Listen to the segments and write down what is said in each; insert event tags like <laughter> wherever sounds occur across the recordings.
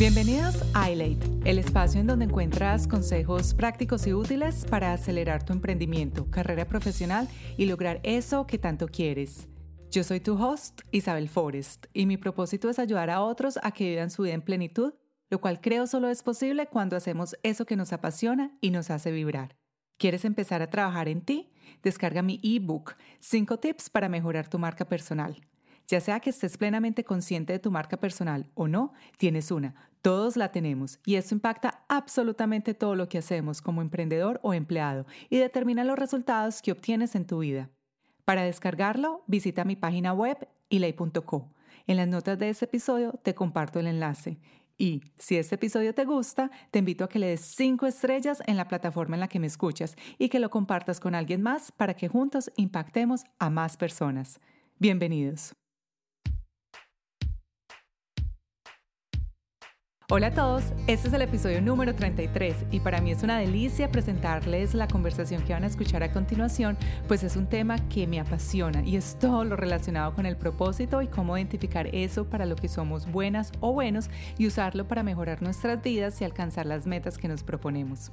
Bienvenidos a iLate, el espacio en donde encuentras consejos prácticos y útiles para acelerar tu emprendimiento, carrera profesional y lograr eso que tanto quieres. Yo soy tu host, Isabel Forrest, y mi propósito es ayudar a otros a que vivan su vida en plenitud, lo cual creo solo es posible cuando hacemos eso que nos apasiona y nos hace vibrar. ¿Quieres empezar a trabajar en ti? Descarga mi ebook, 5 tips para mejorar tu marca personal. Ya sea que estés plenamente consciente de tu marca personal o no, tienes una. Todos la tenemos y esto impacta absolutamente todo lo que hacemos como emprendedor o empleado y determina los resultados que obtienes en tu vida. Para descargarlo, visita mi página web ilay.co. En las notas de este episodio te comparto el enlace. Y si este episodio te gusta, te invito a que le des 5 estrellas en la plataforma en la que me escuchas y que lo compartas con alguien más para que juntos impactemos a más personas. Bienvenidos. Hola a todos, este es el episodio número 33 y para mí es una delicia presentarles la conversación que van a escuchar a continuación, pues es un tema que me apasiona y es todo lo relacionado con el propósito y cómo identificar eso para lo que somos buenas o buenos y usarlo para mejorar nuestras vidas y alcanzar las metas que nos proponemos.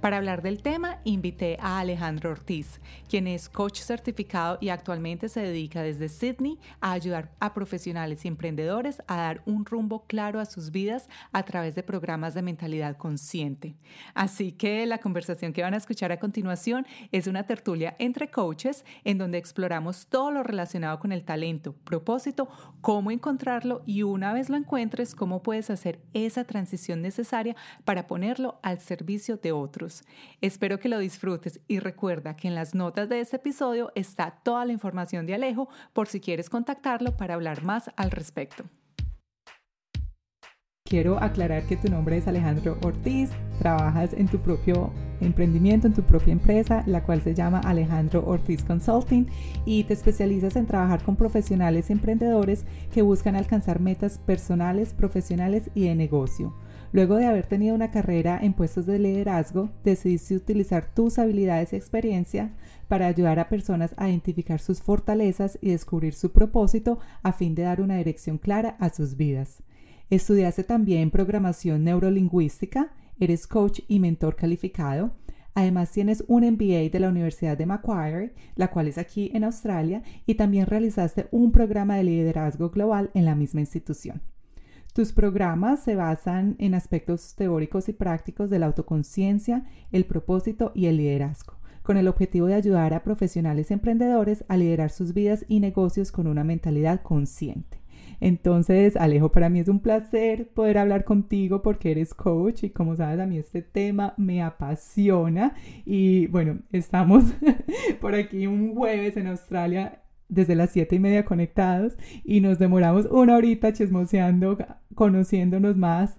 Para hablar del tema, invité a Alejandro Ortiz, quien es coach certificado y actualmente se dedica desde Sydney a ayudar a profesionales y emprendedores a dar un rumbo claro a sus vidas a través de programas de mentalidad consciente. Así que la conversación que van a escuchar a continuación es una tertulia entre coaches en donde exploramos todo lo relacionado con el talento, propósito, cómo encontrarlo y una vez lo encuentres, cómo puedes hacer esa transición necesaria para ponerlo al servicio de otros. Espero que lo disfrutes y recuerda que en las notas de este episodio está toda la información de Alejo por si quieres contactarlo para hablar más al respecto. Quiero aclarar que tu nombre es Alejandro Ortiz, trabajas en tu propio emprendimiento, en tu propia empresa, la cual se llama Alejandro Ortiz Consulting y te especializas en trabajar con profesionales emprendedores que buscan alcanzar metas personales, profesionales y de negocio. Luego de haber tenido una carrera en puestos de liderazgo, decidiste utilizar tus habilidades y experiencia para ayudar a personas a identificar sus fortalezas y descubrir su propósito a fin de dar una dirección clara a sus vidas. Estudiaste también programación neurolingüística, eres coach y mentor calificado. Además tienes un MBA de la Universidad de Macquarie, la cual es aquí en Australia, y también realizaste un programa de liderazgo global en la misma institución. Tus programas se basan en aspectos teóricos y prácticos de la autoconciencia, el propósito y el liderazgo, con el objetivo de ayudar a profesionales emprendedores a liderar sus vidas y negocios con una mentalidad consciente. Entonces, Alejo, para mí es un placer poder hablar contigo porque eres coach y como sabes, a mí este tema me apasiona. Y bueno, estamos <laughs> por aquí un jueves en Australia desde las siete y media conectados y nos demoramos una horita chismoseando, conociéndonos más.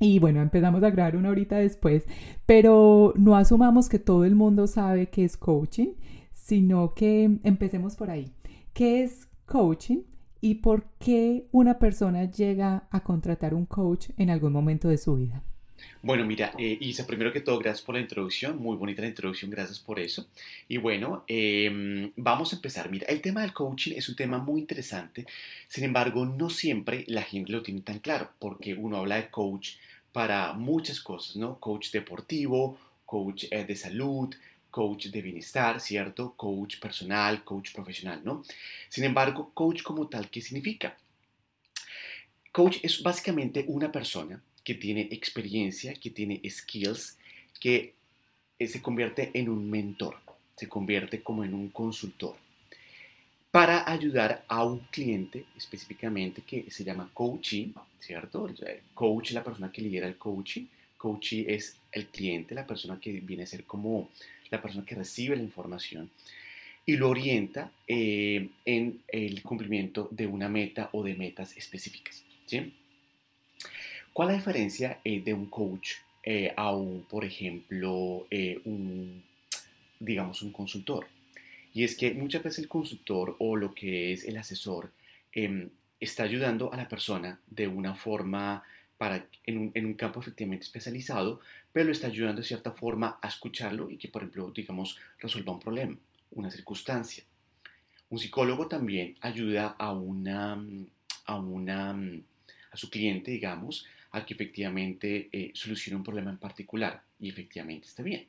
Y bueno, empezamos a grabar una horita después, pero no asumamos que todo el mundo sabe qué es coaching, sino que empecemos por ahí. ¿Qué es coaching? Y por qué una persona llega a contratar un coach en algún momento de su vida. Bueno, mira, eh, Isa, primero que todo, gracias por la introducción, muy bonita la introducción, gracias por eso. Y bueno, em, vamos a empezar. Mira, el tema del coaching es un tema muy interesante, sin embargo, no siempre la gente lo tiene tan claro, porque uno habla de coach para muchas cosas, ¿no? Coach deportivo, coach eh, de salud, coach de bienestar, ¿cierto? Coach personal, coach profesional, ¿no? Sin embargo, coach como tal, ¿qué significa? Coach es básicamente una persona que tiene experiencia, que tiene skills, que eh, se convierte en un mentor, se convierte como en un consultor para ayudar a un cliente específicamente que se llama coaching, ¿cierto? Coach es la persona que lidera el coaching, coachee es el cliente, la persona que viene a ser como la persona que recibe la información y lo orienta eh, en el cumplimiento de una meta o de metas específicas. ¿sí? ¿Cuál es la diferencia eh, de un coach eh, a un, por ejemplo, un, digamos, un consultor? Y es que muchas veces el consultor o lo que es el asesor em, está ayudando a la persona de una forma para, en, un, en un campo efectivamente especializado, pero lo está ayudando de cierta forma a escucharlo y que, por ejemplo, digamos, resuelva un problema, una circunstancia. Un psicólogo también ayuda a una, a una, a su cliente, digamos, a que efectivamente eh, solucione un problema en particular y efectivamente está bien.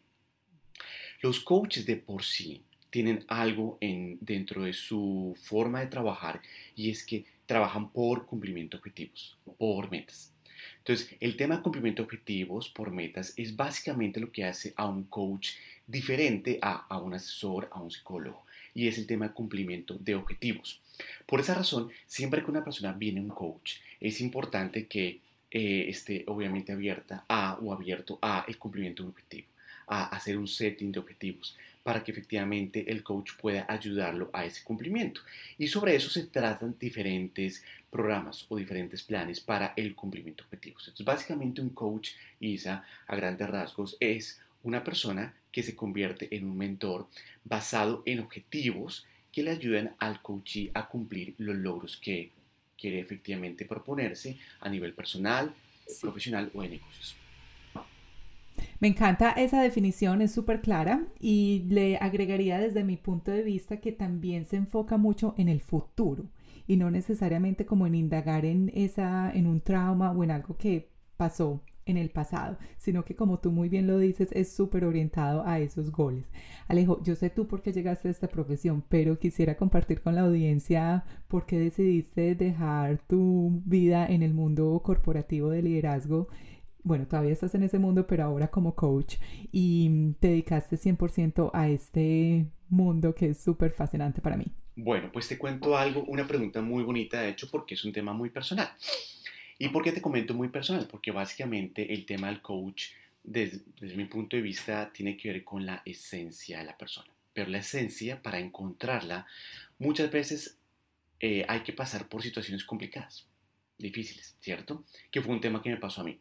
Los coaches de por sí tienen algo en, dentro de su forma de trabajar y es que trabajan por cumplimiento de objetivos, por metas. Entonces, el tema de cumplimiento de objetivos por metas es básicamente lo que hace a un coach diferente a, a un asesor, a un psicólogo, y es el tema de cumplimiento de objetivos. Por esa razón, siempre que una persona viene a un coach, es importante que eh, esté obviamente abierta a o abierto a el cumplimiento de un objetivo, a hacer un setting de objetivos para que efectivamente el coach pueda ayudarlo a ese cumplimiento. Y sobre eso se tratan diferentes programas o diferentes planes para el cumplimiento de objetivos. Entonces, básicamente un coach, Isa, a grandes rasgos, es una persona que se convierte en un mentor basado en objetivos que le ayudan al coachee a cumplir los logros que quiere efectivamente proponerse a nivel personal, profesional o de negocios. Me encanta esa definición, es súper clara y le agregaría desde mi punto de vista que también se enfoca mucho en el futuro y no necesariamente como en indagar en esa en un trauma o en algo que pasó en el pasado, sino que como tú muy bien lo dices, es súper orientado a esos goles. Alejo, yo sé tú por qué llegaste a esta profesión, pero quisiera compartir con la audiencia por qué decidiste dejar tu vida en el mundo corporativo de liderazgo. Bueno, todavía estás en ese mundo, pero ahora como coach y te dedicaste 100% a este mundo que es súper fascinante para mí. Bueno, pues te cuento algo, una pregunta muy bonita, de hecho, porque es un tema muy personal. ¿Y por qué te comento muy personal? Porque básicamente el tema del coach, desde, mi punto de vista, tiene que ver con la esencia de la persona. Pero la esencia, para encontrarla, muchas veces eh, hay que pasar por situaciones complicadas, difíciles, ¿cierto? Que fue un tema que me pasó a mí.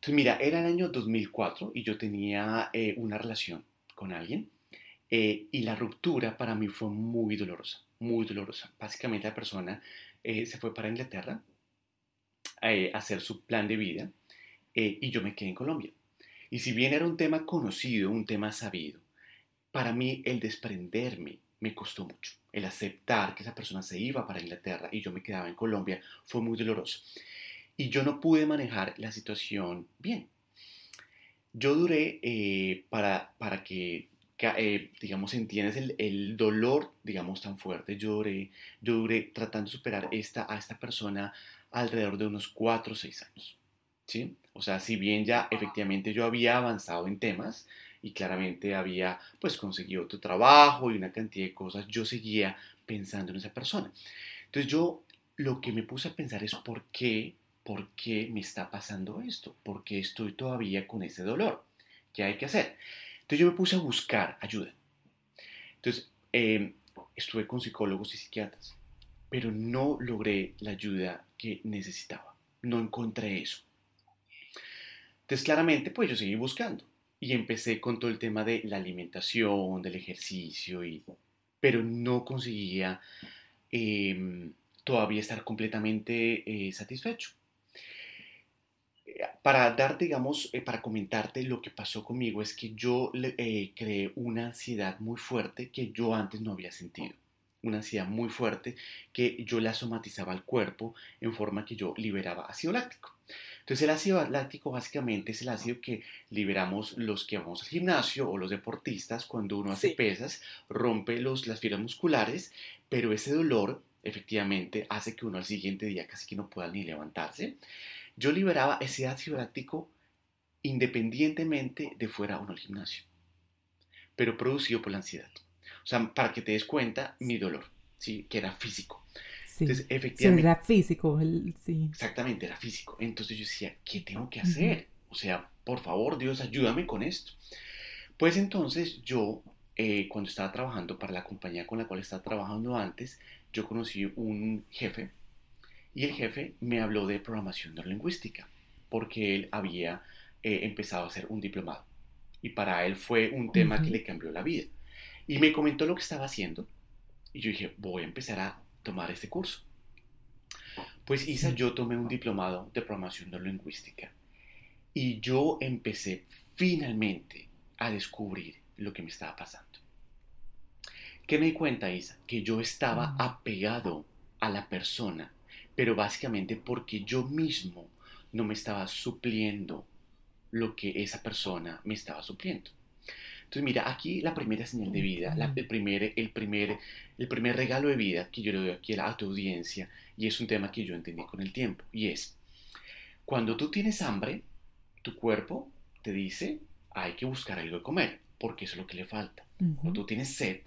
Entonces, mira, era el año 2004 y yo tenía eh, una relación con alguien eh, y la ruptura para mí fue muy dolorosa, muy dolorosa. Básicamente la persona se fue para Inglaterra, eh, hacer su plan de vida eh, y yo me quedé en Colombia. Y si bien era un tema conocido, un tema sabido, para mí el desprenderme me costó mucho. El aceptar que esa persona se iba para Inglaterra y yo me quedaba en Colombia fue muy doloroso. Y yo no pude manejar la situación bien. Yo duré eh, para, para que, digamos, entiendas el, el, dolor, digamos, tan fuerte. Yo duré, yo duré tratando de superar esta, a esta persona alrededor de unos 4 o 6 años. ¿sí? O sea, si bien ya efectivamente yo había avanzado en temas y claramente había pues conseguido otro trabajo y una cantidad de cosas, yo seguía pensando en esa persona. Entonces yo lo que me puse a pensar es por qué, por qué me está pasando esto, por qué estoy todavía con ese dolor, qué hay que hacer. Entonces yo me puse a buscar ayuda. Entonces eh, estuve con psicólogos y psiquiatras pero no logré la ayuda que necesitaba. No encontré eso. Entonces, claramente, pues yo seguí buscando y empecé con todo el tema de la alimentación, del ejercicio, y, pero no conseguía em, todavía estar completamente eh, satisfecho. Para darte, digamos, eh, para comentarte lo que pasó conmigo es que yo eh, creé una ansiedad muy fuerte que yo antes no había sentido una ansiedad muy fuerte que yo la somatizaba al cuerpo en forma que yo liberaba ácido láctico. Entonces el ácido láctico básicamente es el ácido que liberamos los que vamos al gimnasio o los deportistas cuando uno hace pesas, rompe los, las fibras musculares, pero ese dolor efectivamente hace que uno al siguiente día casi que no pueda ni levantarse. Yo liberaba ese ácido láctico independientemente de fuera o no al gimnasio, pero producido por la ansiedad. O sea, para que te des cuenta, mi dolor, ¿sí? Que era físico. Sí. Entonces, efectivamente. era físico, sí. Exactamente, era físico. Entonces yo decía, ¿qué tengo que hacer? O sea, por favor, Dios, ayúdame con esto. Pues entonces yo, eh, cuando estaba trabajando para la compañía con la cual estaba trabajando antes, yo conocí un jefe y el jefe me habló de programación neurolingüística porque él había eh, empezado a hacer un diplomado y para él fue un tema que le cambió la vida. Y me comentó lo que estaba haciendo. Y yo dije, voy a empezar a tomar este curso. Pues Isa, yo tomé un diplomado de programación neurolingüística. Y yo empecé finalmente a descubrir lo que me estaba pasando. ¿Qué me di cuenta, Isa? Que yo estaba apegado a la persona, pero básicamente porque yo mismo no me estaba supliendo lo que esa persona me estaba supliendo. Entonces, mira, aquí la primera señal de vida, la- el, primer, el, primer, el primer regalo de vida que yo le doy aquí a, tu audiencia, y es un tema que yo entendí con el tiempo, y es, cuando tú tienes hambre, tu cuerpo te dice, hay que buscar algo de comer, porque eso es lo que le falta. Cuando tú tienes sed,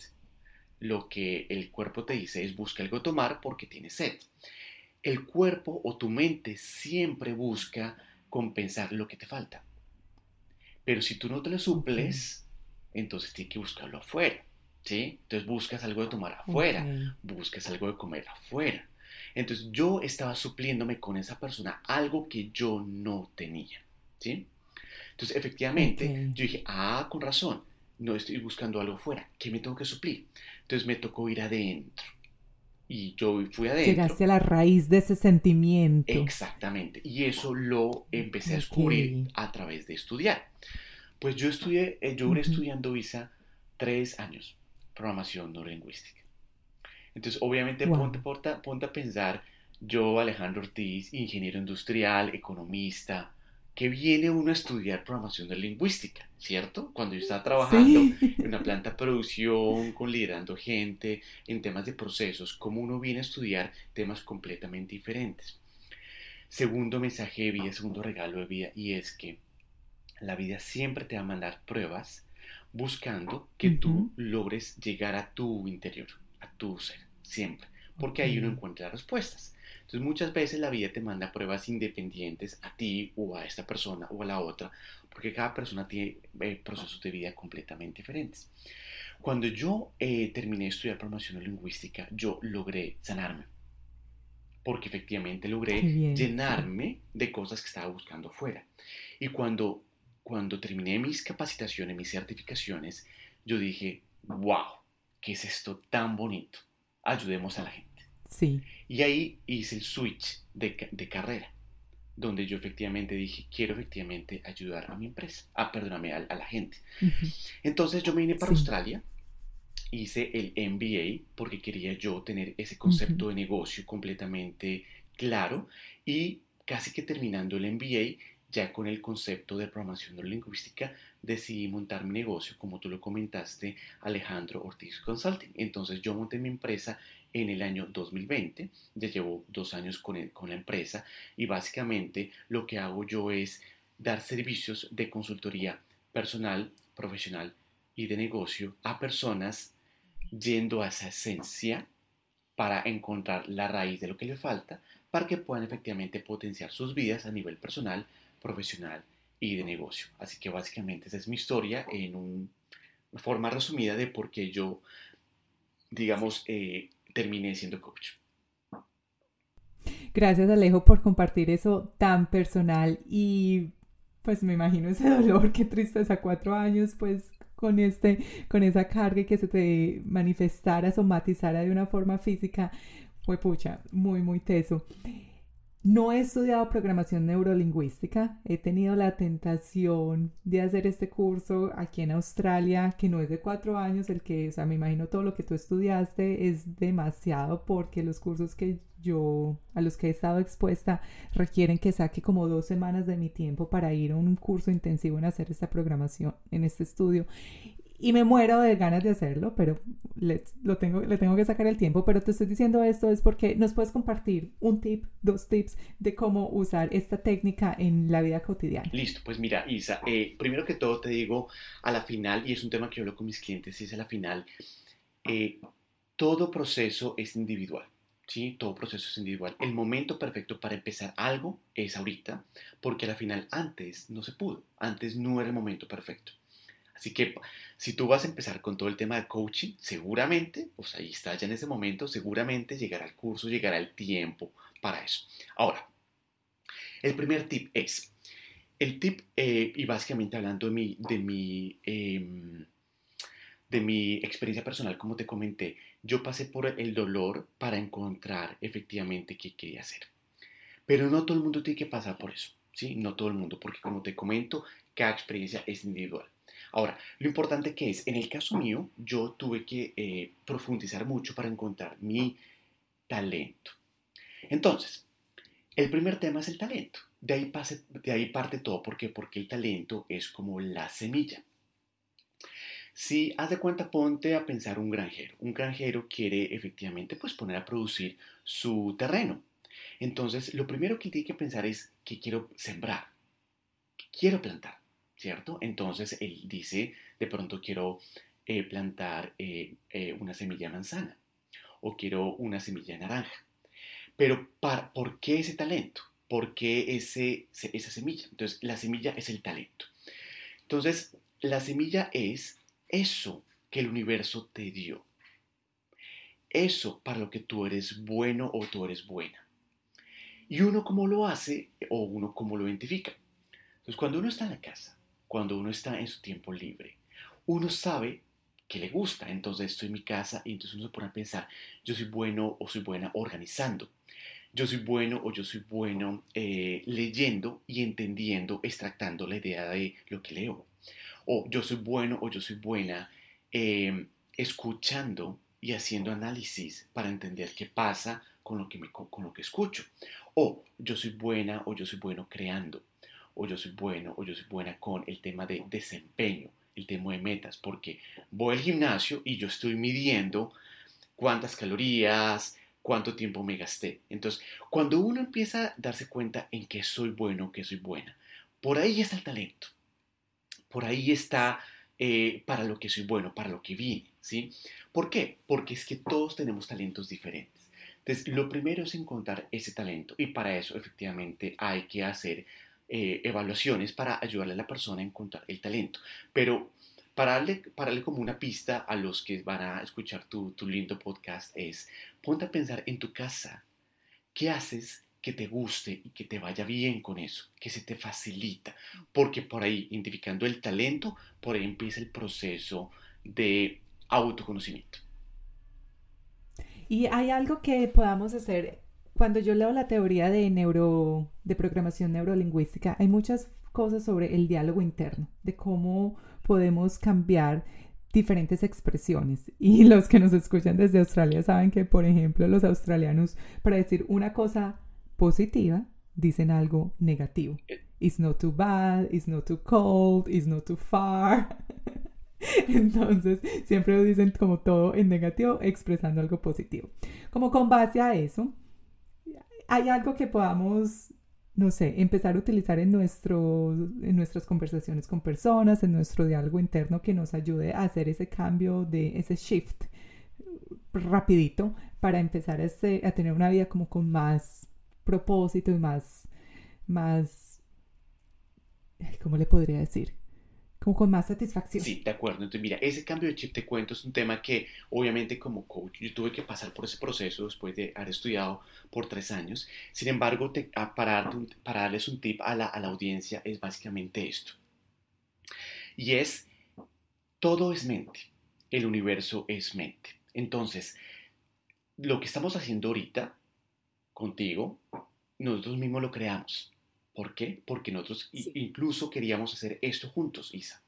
lo que el cuerpo te dice es busca algo de tomar porque tienes sed. El cuerpo o tu mente siempre busca compensar lo que te falta. Pero si tú no te lo suples, entonces tienes que buscarlo afuera. ¿sí? Entonces buscas algo de tomar afuera, Ok. buscas algo de comer afuera. Entonces yo estaba supliéndome con esa persona algo que yo no tenía. ¿sí? Entonces efectivamente yo dije, ah, con razón, no estoy buscando algo afuera, ¿qué me tengo que suplir? Entonces me tocó ir adentro. Y yo fui adentro. Llegaste a la raíz de ese sentimiento. Exactamente. Y eso lo empecé a descubrir a través de estudiar. Pues yo estudié, eh, yo duré Ujú. estudiando ISA tres años, programación neurolingüística. Entonces, obviamente, Wow. ponte, ponte- ponte a pensar, yo, Alejandro Ortiz, ingeniero industrial, economista, que viene uno a estudiar programación neurolingüística, ¿cierto? Cuando yo estaba trabajando Sí. <laughs> en una planta de producción, con liderando gente, en temas de procesos, como uno viene a estudiar temas completamente diferentes. Segundo mensaje de vida, segundo regalo de vida, y es que la vida siempre te va a mandar pruebas buscando que tú logres llegar a tu interior, a tu ser, siempre, porque ahí uno encuentra respuestas. Entonces muchas veces la vida te manda pruebas independientes a ti o a esta persona o a la otra, porque cada persona tiene eh, procesos de vida completamente diferentes. Cuando yo eh, terminé de estudiar programación lingüística, yo logré sanarme, porque efectivamente logré sí. llenarme de cosas que estaba buscando fuera. Y cuando, cuando terminé mis capacitaciones, mis certificaciones, yo dije, wow, ¿qué es esto tan bonito? Ayudemos a la gente. Sí. Y ahí hice el switch de, de carrera, donde yo efectivamente dije, quiero efectivamente ayudar a mi empresa, ah, perdóname, a, a la gente. Entonces yo me vine para Sí. Australia, hice el MBA porque quería yo tener ese concepto de negocio completamente claro y casi que terminando el MBA, ya con el concepto de programación neurolingüística, decidí montar mi negocio, como tú lo comentaste, Alejandro Ortiz Consulting. Entonces yo monté mi empresa en el año 2020, ya llevo dos años con, el- con la empresa y básicamente lo que hago yo es dar servicios de consultoría personal, profesional y de negocio a personas yendo a esa esencia para encontrar la raíz de lo que le falta para que puedan efectivamente potenciar sus vidas a nivel personal, profesional y de negocio. Así que básicamente esa es mi historia en un- una forma resumida de por qué yo, digamos, eh, terminé siendo coach. Gracias Alejo por compartir eso tan personal y pues me imagino ese <laughs> dolor, qué tristeza, cuatro años pues con este, con esa carga y que se te manifestara, somatizara de una forma física, fue pucha, muy, muy teso. No he estudiado programación neurolingüística, he tenido la tentación de hacer este curso aquí en Australia, que no es de cuatro años, el que, o sea, me imagino todo lo que tú estudiaste es demasiado porque los cursos que yo, a los que he estado expuesta, requieren que saque como dos semanas de mi tiempo para ir a un curso intensivo en hacer esta programación, en este estudio. Y me muero de ganas de hacerlo, pero le, lo tengo, le tengo que sacar el tiempo. Pero te estoy diciendo esto es porque nos puedes compartir un tip, dos tips de cómo usar esta técnica en la vida cotidiana. Listo, pues mira, Isa, eh, primero que todo te digo a la final, y es un tema que yo hablo con mis clientes, y es a la final, eh, todo proceso es individual. ¿Sí? Todo proceso es individual. El momento perfecto para empezar algo es ahorita, porque a la final antes no se pudo, antes no era el momento perfecto. Así que si tú vas a empezar con todo el tema de coaching, seguramente, pues ahí está ya en ese momento, seguramente llegará el curso, llegará el tiempo para eso. Ahora, el primer tip es, el tip, eh, y básicamente hablando de mi, de mi, eh, de mi experiencia personal, como te comenté, yo pasé por el dolor para encontrar efectivamente qué quería hacer. Pero no todo el mundo tiene que pasar por eso, ¿sí? No todo el mundo, porque como te comento, cada experiencia es individual. Ahora, lo importante que es, en el caso mío, yo tuve que eh, profundizar mucho para encontrar mi talento. Entonces, el primer tema es el talento. De ahí, parte todo. ¿Por qué? Porque el talento es como la semilla. Si haz de cuenta, ponte a pensar un granjero. Un granjero quiere efectivamente pues poner a producir su terreno. Entonces, lo primero que tiene que pensar es que quiero sembrar, que quiero plantar, ¿cierto? Entonces, él dice, de pronto quiero eh, plantar eh, eh, una semilla manzana o quiero una semilla naranja. Pero, para, ¿por qué ese talento? ¿Por qué ese, esa semilla? Entonces, la semilla es el talento. Entonces, la semilla es eso que el universo te dio. Eso para lo que tú eres bueno o tú eres buena. Y uno cómo lo hace o uno cómo lo identifica. Entonces, cuando uno está en la casa, cuando uno está en su tiempo libre, uno sabe que le gusta. Entonces, estoy en mi casa y entonces uno se pone a pensar, yo soy bueno o soy buena organizando. Yo soy bueno o yo soy bueno eh, leyendo y entendiendo, extractando la idea de lo que leo o yo soy bueno o yo soy buena em, escuchando y haciendo análisis para entender qué pasa con lo, que me, con lo que escucho. O yo soy buena o yo soy bueno creando. O yo soy bueno o yo soy buena con el tema de desempeño, el tema de metas, porque voy al gimnasio y yo estoy midiendo cuántas calorías, cuánto tiempo me gasté. Entonces, cuando uno empieza a darse cuenta en que soy bueno, que soy buena, por ahí está el talento por ahí está eh, para lo que soy bueno, para lo que vine, ¿sí? ¿Por qué? Porque es que todos tenemos talentos diferentes. Entonces, lo primero es encontrar ese talento y para eso efectivamente hay que hacer eh, evaluaciones para ayudarle a la persona a encontrar el talento. Pero para darle, para darle como una pista a los que van a escuchar tu, tu lindo podcast es, ponte a pensar en tu casa, ¿qué haces que te guste y que te vaya bien con eso, que se te facilita, porque por ahí, identificando el talento, por ahí empieza el proceso de autoconocimiento. Y hay algo que podamos hacer, cuando yo leo la teoría de neuro, de programación neurolingüística, hay muchas cosas sobre el diálogo interno, de cómo podemos cambiar diferentes expresiones. Y <laughs> los que nos escuchan desde Australia saben que, por ejemplo, los australianos, para decir una cosa positiva dicen algo negativo. Eh. It's not too bad, it's not too cold, it's not too far. <laughs> Entonces, siempre lo dicen como todo en negativo, expresando algo positivo. Como con base a eso, hay algo que podamos, no sé, empezar a utilizar en, nuestro, en nuestras conversaciones con personas, en nuestro diálogo interno que nos ayude a hacer ese cambio de ese shift rapidito para empezar a, a tener una vida como con más propósito y más, más, ¿cómo le podría decir? Como con más satisfacción. Sí, de acuerdo. Entonces, mira, ese cambio de chip, te cuento, es un tema que obviamente como coach yo tuve que pasar por ese proceso después de haber estudiado por tres años. Sin embargo, te, para, para, darles un tip a la, a la audiencia es básicamente esto. Y es, todo es mente. El universo es mente. Entonces, lo que estamos haciendo ahorita contigo, nosotros mismos lo creamos. ¿Por qué? Porque nosotros incluso queríamos hacer esto juntos, Isa.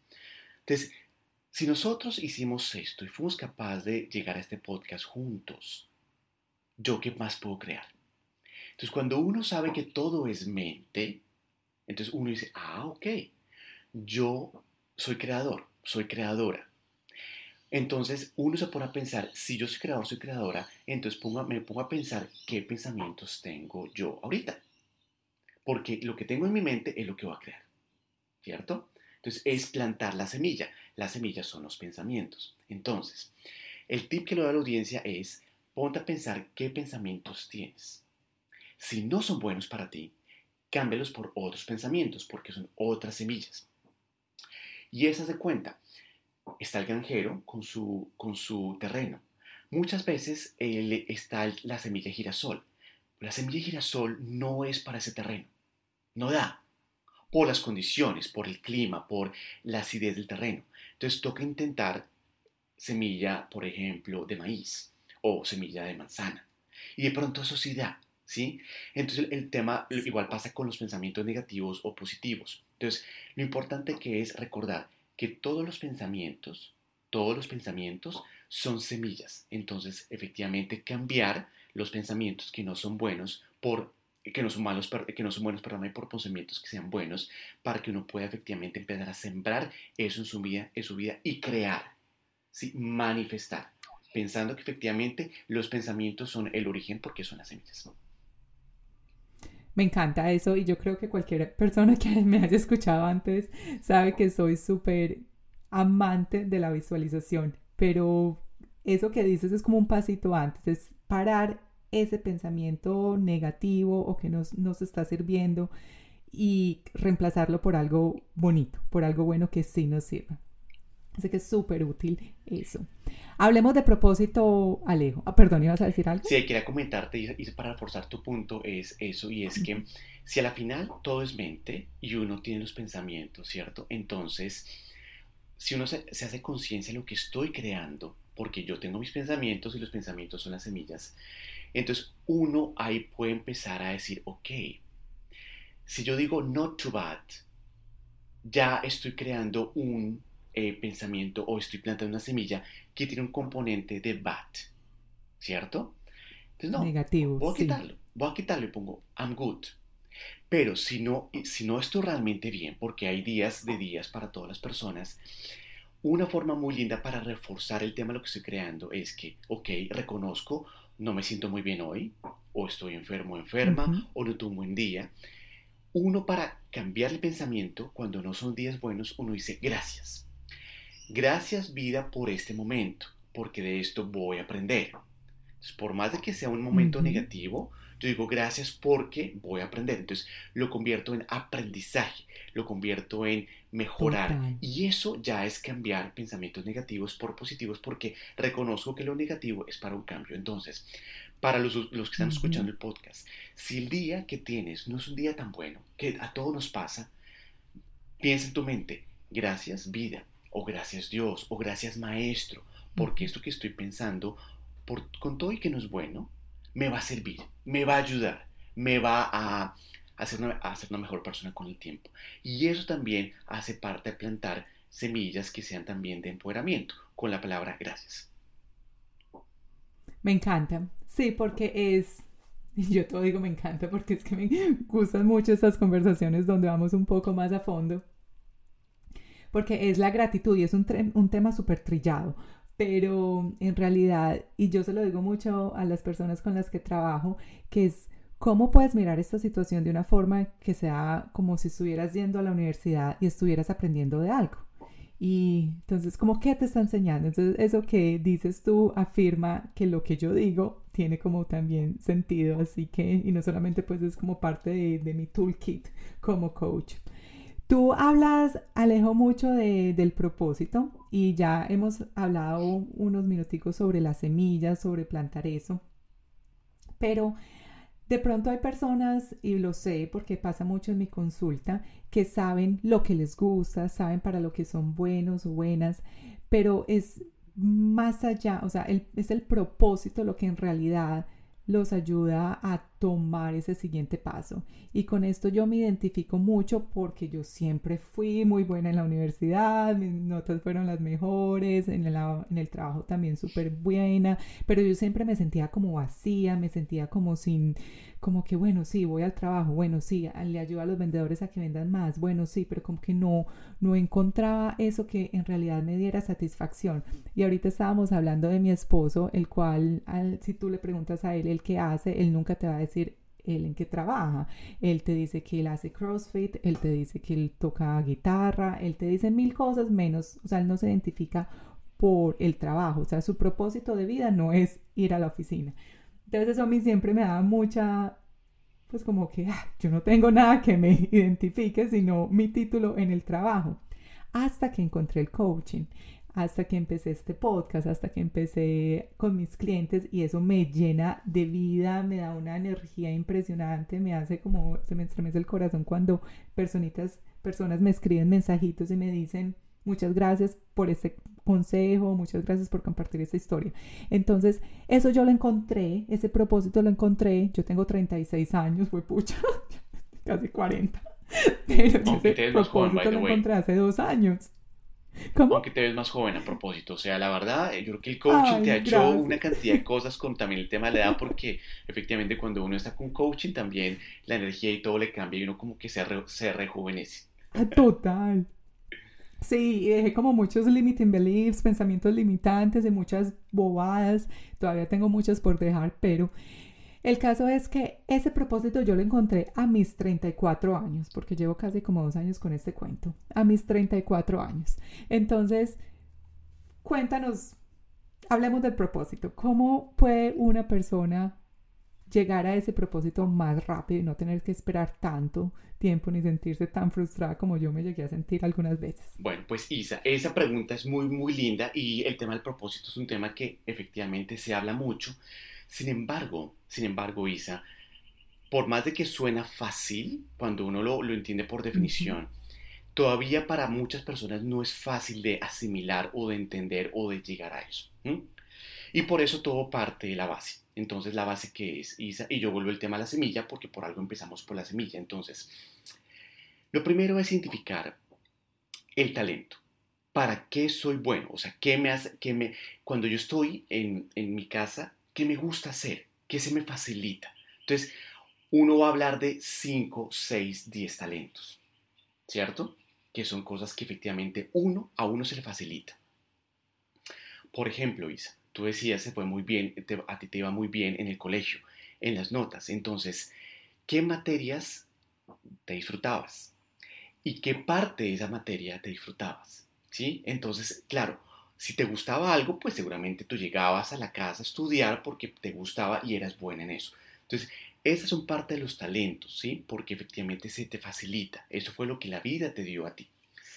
Entonces, si nosotros hicimos esto y fuimos capaces de llegar a este podcast juntos, ¿yo qué más puedo crear? Entonces, cuando uno sabe que todo es mente, entonces uno dice, ah, ok, yo soy creador, soy creadora. Entonces uno se pone a pensar, si yo soy creador, soy creadora, entonces me pongo a pensar qué pensamientos tengo yo ahorita. Porque lo que tengo en mi mente es lo que voy a crear. ¿Cierto? Entonces es plantar la semilla. Las semillas son los pensamientos. Entonces, el tip que le doy a la audiencia es, ponte a pensar qué pensamientos tienes. Si no son buenos para ti, cámbialos por otros pensamientos, porque son otras semillas. Y esas de cuenta, está el granjero con su, con su terreno. Muchas veces eh, está la semilla girasol. La semilla girasol no es para ese terreno. No da. Por las condiciones, por el clima, por la acidez del terreno. Entonces toca intentar semilla, por ejemplo, de maíz o semilla de manzana. Y de pronto eso sí da. ¿sí? Entonces el tema igual pasa con los pensamientos negativos o positivos. Entonces lo importante que es recordar que todos los pensamientos, todos los pensamientos son semillas. Entonces, efectivamente, cambiar los pensamientos que no son buenos por que no son malos, que no son buenos, perdón, por pensamientos que sean buenos, para que uno pueda efectivamente empezar a sembrar eso en su vida, en su vida y crear, ¿sí? manifestar, pensando que efectivamente los pensamientos son el origen porque son las semillas. Me encanta eso y yo creo que cualquier persona que <laughs> me haya escuchado antes sabe que soy súper amante de la visualización, pero eso que dices es como un pasito antes, es parar ese pensamiento negativo o que nos, nos está sirviendo y reemplazarlo por algo bonito, por algo bueno que sí nos sirva. Así que es súper útil eso. Hablemos de propósito, Alejo. Ah, perdón, ¿ibas a decir algo? Sí, quería comentarte y para reforzar tu punto es eso, y es que si a la final todo es mente y uno tiene los pensamientos, ¿cierto? Entonces, si uno se, se hace conciencia de lo que estoy creando, porque yo tengo mis pensamientos y los pensamientos son las semillas, entonces uno ahí puede empezar a decir, ok, si yo digo not too bad, ya estoy creando un eh, pensamiento o estoy plantando una semilla que tiene un componente de bad, ¿cierto? Entonces, no, Negativo, voy a quitarlo, voy a quitarlo y pongo I'm good. Pero si no, si no estoy realmente bien, porque hay días de días para todas las personas, una forma muy linda para reforzar el tema de lo que estoy creando es que, ok, reconozco, no me siento muy bien hoy, o estoy enfermo o enferma, o no tuve un buen día. Uno para cambiar el pensamiento, cuando no son días buenos, uno dice gracias. Gracias vida por este momento, porque de esto voy a aprender. por más de que sea un momento negativo, yo digo gracias porque voy a aprender. Entonces lo convierto en aprendizaje, lo convierto en mejorar. Y eso ya es cambiar pensamientos negativos por positivos porque reconozco que lo negativo es para un cambio. Entonces, para los, que están escuchando el podcast, si el día que tienes no es un día tan bueno, que a todos nos pasa, piensa en tu mente, gracias vida, o gracias Dios, o gracias Maestro, porque esto que estoy pensando, por, con todo y que no es bueno, me va a servir, me va a ayudar, me va a hacer una, a una mejor persona con el tiempo. Y eso también hace parte de plantar semillas que sean también de empoderamiento, con la palabra gracias. Me encanta, sí, porque es, <laughs> yo todo digo me encanta porque es que me <laughs> gustan mucho estas conversaciones donde vamos un poco más a fondo porque es la gratitud y es un, un tema súper trillado, pero en realidad, y yo se lo digo mucho a las personas con las que trabajo, que es cómo puedes mirar esta situación de una forma que sea como si estuvieras yendo a la universidad y estuvieras aprendiendo de algo. Y entonces, ¿cómo qué te está enseñando? Entonces, eso que dices tú afirma que lo que yo digo tiene como también sentido, así que, y no solamente pues es como parte de mi toolkit como coach. Tú hablas, Alejo, mucho del propósito y ya hemos hablado unos minuticos sobre las semillas, sobre plantar eso, pero de pronto hay personas, y lo sé porque pasa mucho en mi consulta, que saben lo que les gusta, saben para lo que son buenos o buenas, pero es más allá, o sea, es el propósito lo que en realidad los ayuda a tomar ese siguiente paso. Y con esto yo me identifico mucho porque yo siempre fui muy buena en la universidad, mis notas fueron las mejores, en en el trabajo también súper buena, pero yo siempre me sentía como vacía, me sentía como sin, como que bueno, sí, voy al trabajo, bueno, sí, le ayudo a los vendedores a que vendan más, bueno, sí, pero como que no, no encontraba eso que en realidad me diera satisfacción. Y ahorita estábamos hablando de mi esposo, el cual, si tú le preguntas a él el qué hace, él nunca te va a decir él en qué trabaja. Él te dice que él hace CrossFit, él te dice que él toca guitarra, él te dice mil cosas menos, o sea, él no se identifica por el trabajo, o sea, su propósito de vida no es ir a la oficina. Entonces eso a mí siempre me da mucha, pues como que ah, yo no tengo nada que me <laughs> identifique, sino mi título en el trabajo. Hasta que encontré el coaching, hasta que empecé este podcast, hasta que empecé con mis clientes y eso me llena de vida, me da una energía impresionante, me hace como, se me estremece el corazón cuando personitas, personas me escriben mensajitos y me dicen, muchas gracias por este consejo, muchas gracias por compartir esta historia. Entonces, eso yo lo encontré, ese propósito lo encontré, yo tengo 36 años, fue pucha, <laughs> casi 40, pero ese propósito lo encontré hace dos años. ¿Cómo? Aunque te ves más joven a propósito. O sea, la verdad, yo creo que el coaching te ha hecho una cantidad de cosas con también el tema de la edad, porque efectivamente cuando uno está con coaching también la energía y todo le cambia y uno como que se, se rejuvenece. Ah, total. Sí, dejé como muchos limiting beliefs, pensamientos limitantes y muchas bobadas. Todavía tengo muchas por dejar, pero el caso es que ese propósito yo lo encontré a mis 34 años, porque llevo casi como dos años con este cuento, a mis 34 años. Entonces, cuéntanos, hablemos del propósito. ¿Cómo puede una persona llegar a ese propósito más rápido y no tener que esperar tanto tiempo ni sentirse tan frustrada como yo me llegué a sentir algunas veces? Bueno, pues Isa, esa pregunta es muy, muy linda y el tema del propósito es un tema que efectivamente se habla mucho sin embargo, sin embargo, Isa, por más de que suena fácil cuando uno lo, entiende por definición, todavía para muchas personas no es fácil de asimilar o de entender o de llegar a eso. Y por eso todo parte de la base. Entonces, la base que es Isa, y yo vuelvo el tema a la semilla porque por algo empezamos por la semilla. Entonces, lo primero es identificar el talento. ¿Para qué soy bueno? O sea, ¿qué me hace, qué me, cuando yo estoy en, en mi casa, ¿Qué me gusta hacer? ¿Qué se me facilita? Entonces, uno va a hablar de 5, 6, 10 talentos, ¿cierto? Que son cosas que efectivamente uno a uno se le facilita. Por ejemplo, Isa, tú decías, se fue muy bien, a ti te iba muy bien en el colegio, en las notas. Entonces, ¿qué materias te disfrutabas? ¿Y qué parte de esa materia te disfrutabas? ¿Sí? Entonces, claro, si te gustaba algo, pues seguramente tú llegabas a la casa a estudiar porque te gustaba y eras buena en eso. Entonces, esas son parte de los talentos, ¿sí? Porque efectivamente se te facilita. Eso fue lo que la vida te dio a ti.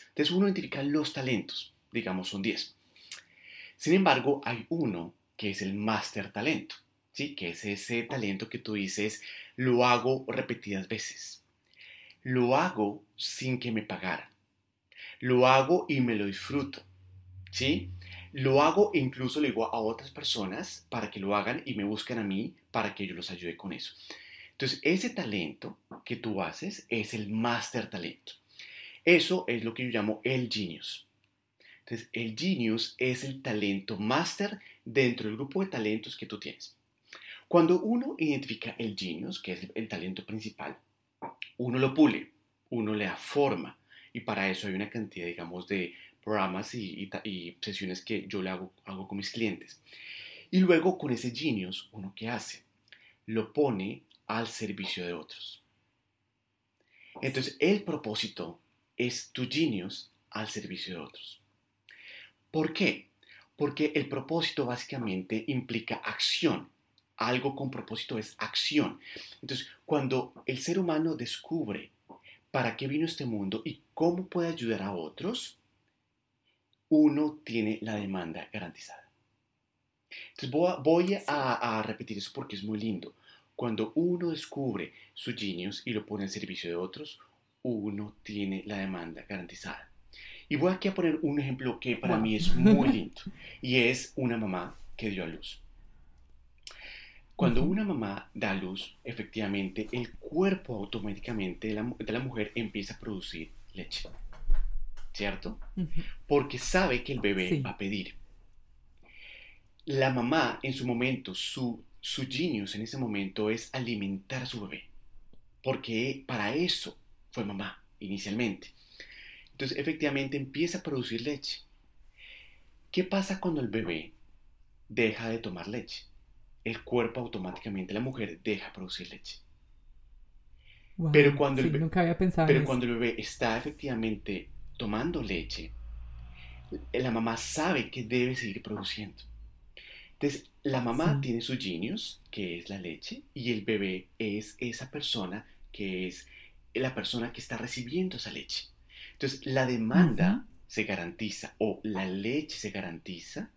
Entonces, uno identifica los talentos, digamos son 10. Sin embargo, hay uno que es el máster talento, ¿sí? Que es ese talento que tú dices, lo hago repetidas veces. Lo hago sin que me pagaran. Lo hago y me lo disfruto. ¿Sí? Lo hago e incluso le digo a otras personas para que lo hagan y me busquen a mí para que yo los ayude con eso. Entonces, ese talento que tú haces es el master talento. Eso es lo que yo llamo el genius. Entonces, el genius es el talento master dentro del grupo de talentos que tú tienes. Cuando uno identifica el genius, que es el talento principal, uno lo pule, uno le da forma. Y para eso hay una cantidad, digamos, de programas y, sesiones que yo le hago, hago con mis clientes. Y luego con ese genius, uno que hace, lo pone al servicio de otros. Entonces, el propósito es tu genius al servicio de otros. ¿Por qué? Porque el propósito básicamente implica acción. Algo con propósito es acción. Entonces, cuando el ser humano descubre para qué vino este mundo y cómo puede ayudar a otros, uno tiene la demanda garantizada. Entonces voy, a, repetir eso porque es muy lindo. Cuando uno descubre su genius y lo pone al servicio de otros, uno tiene la demanda garantizada. Y voy aquí a poner un ejemplo que para mí es muy <laughs> lindo y es una mamá que dio a luz. Cuando una mamá da a luz, efectivamente el cuerpo automáticamente de la, de la mujer empieza a producir leche. ¿Cierto? Porque sabe que el bebé va a pedir. La mamá, en su momento, su, su genius en ese momento es alimentar a su bebé, porque para eso fue mamá inicialmente. Entonces, efectivamente, empieza a producir leche. ¿Qué pasa cuando el bebé deja de tomar leche? El cuerpo automáticamente, la mujer deja de producir leche. pero cuando, el, nunca había pensado pero cuando el bebé está efectivamente tomando leche, la mamá sabe que debe seguir produciendo. Entonces, la mamá tiene su genius, que es la leche, y el bebé es esa persona que es la persona que está recibiendo esa leche. Entonces, la demanda se garantiza o la leche se garantiza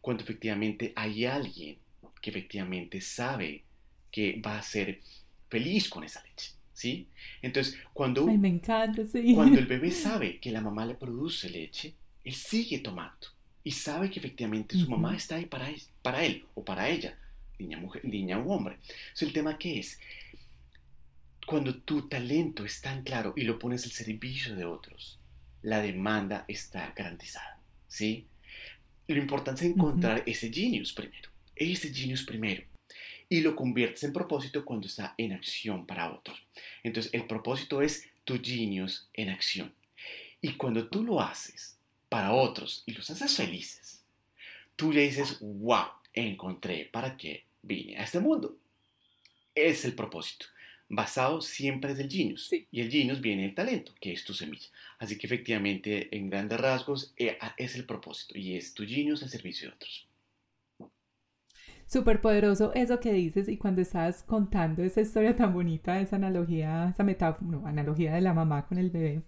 cuando efectivamente hay alguien que efectivamente sabe que va a ser feliz con esa leche. ¿Sí? Entonces, cuando, me encanta, sí. cuando el bebé <laughs> sabe que la mamá le produce leche, él sigue tomando y sabe que efectivamente su mamá está ahí para él, para él o para ella, niña, mujer, niña o hombre. Entonces, el tema que es, cuando tu talento es tan claro y lo pones al servicio de otros, la demanda está garantizada, ¿sí? Lo importante es encontrar ese genius primero, ese genius primero. Y lo conviertes en propósito cuando está en acción para otros. Entonces, el propósito es tu genius en acción. Y cuando tú lo haces para otros y los haces felices, tú le dices, wow, encontré para qué vine a este mundo. Es el propósito basado siempre del genius. Y el genius viene del talento, que es tu semilla. Así que efectivamente, en grandes rasgos, eh, es el propósito y es tu genius al servicio de otros. Súper poderoso eso que dices y cuando estabas contando esa historia tan bonita, esa analogía, esa metáfora, analogía de la mamá con el bebé,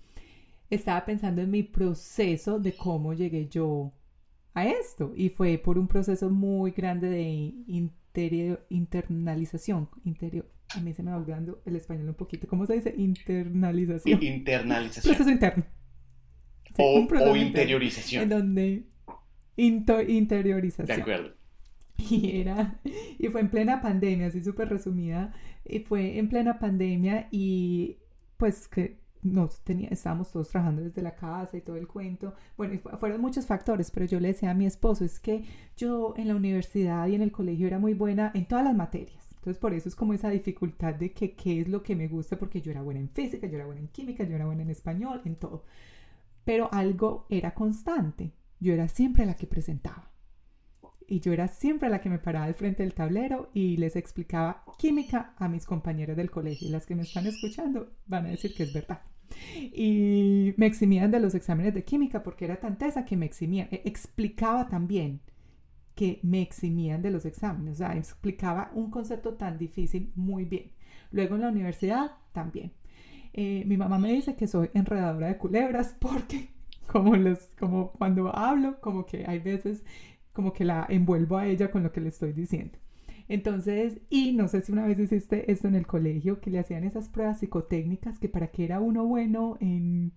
estaba pensando en mi proceso de cómo llegué yo a esto y fue por un proceso muy grande de interior, internalización, interior, a mí se me va olvidando el español un poquito. ¿Cómo se dice? Internalización. Internalización. Proceso interno. o, interiorización. En donde interiorización. De acuerdo. Y era, <laughs> y fue en plena pandemia, así súper resumida, y fue en plena pandemia y pues que nos tenía, estábamos todos trabajando desde la casa y todo el cuento. Bueno, fueron muchos factores, pero yo le decía a mi esposo, es que yo en la universidad y en el colegio era muy buena en todas las materias entonces por eso es como esa dificultad de que qué es lo que me gusta, porque yo era buena en física, yo era buena en química, yo era buena en español, en todo. Pero algo era constante, yo era siempre la que presentaba. Y yo era siempre la que me paraba al frente del tablero y les explicaba química a mis compañeras del colegio. Y las que me están escuchando van a decir que es verdad. Y me eximían de los exámenes de química porque era tan tesa que me eximían. E, explicaba también que me eximían de los exámenes. O sea, explicaba un concepto tan difícil muy bien. Luego en la universidad también. Eh, mi mamá me dice que soy enredadora de culebras <laughs> porque como, los, como cuando hablo, como que hay veces como que la envuelvo a ella con lo que le estoy diciendo. Entonces, y no sé si una vez hiciste esto en el colegio, que le hacían esas pruebas psicotécnicas, que para que era uno bueno en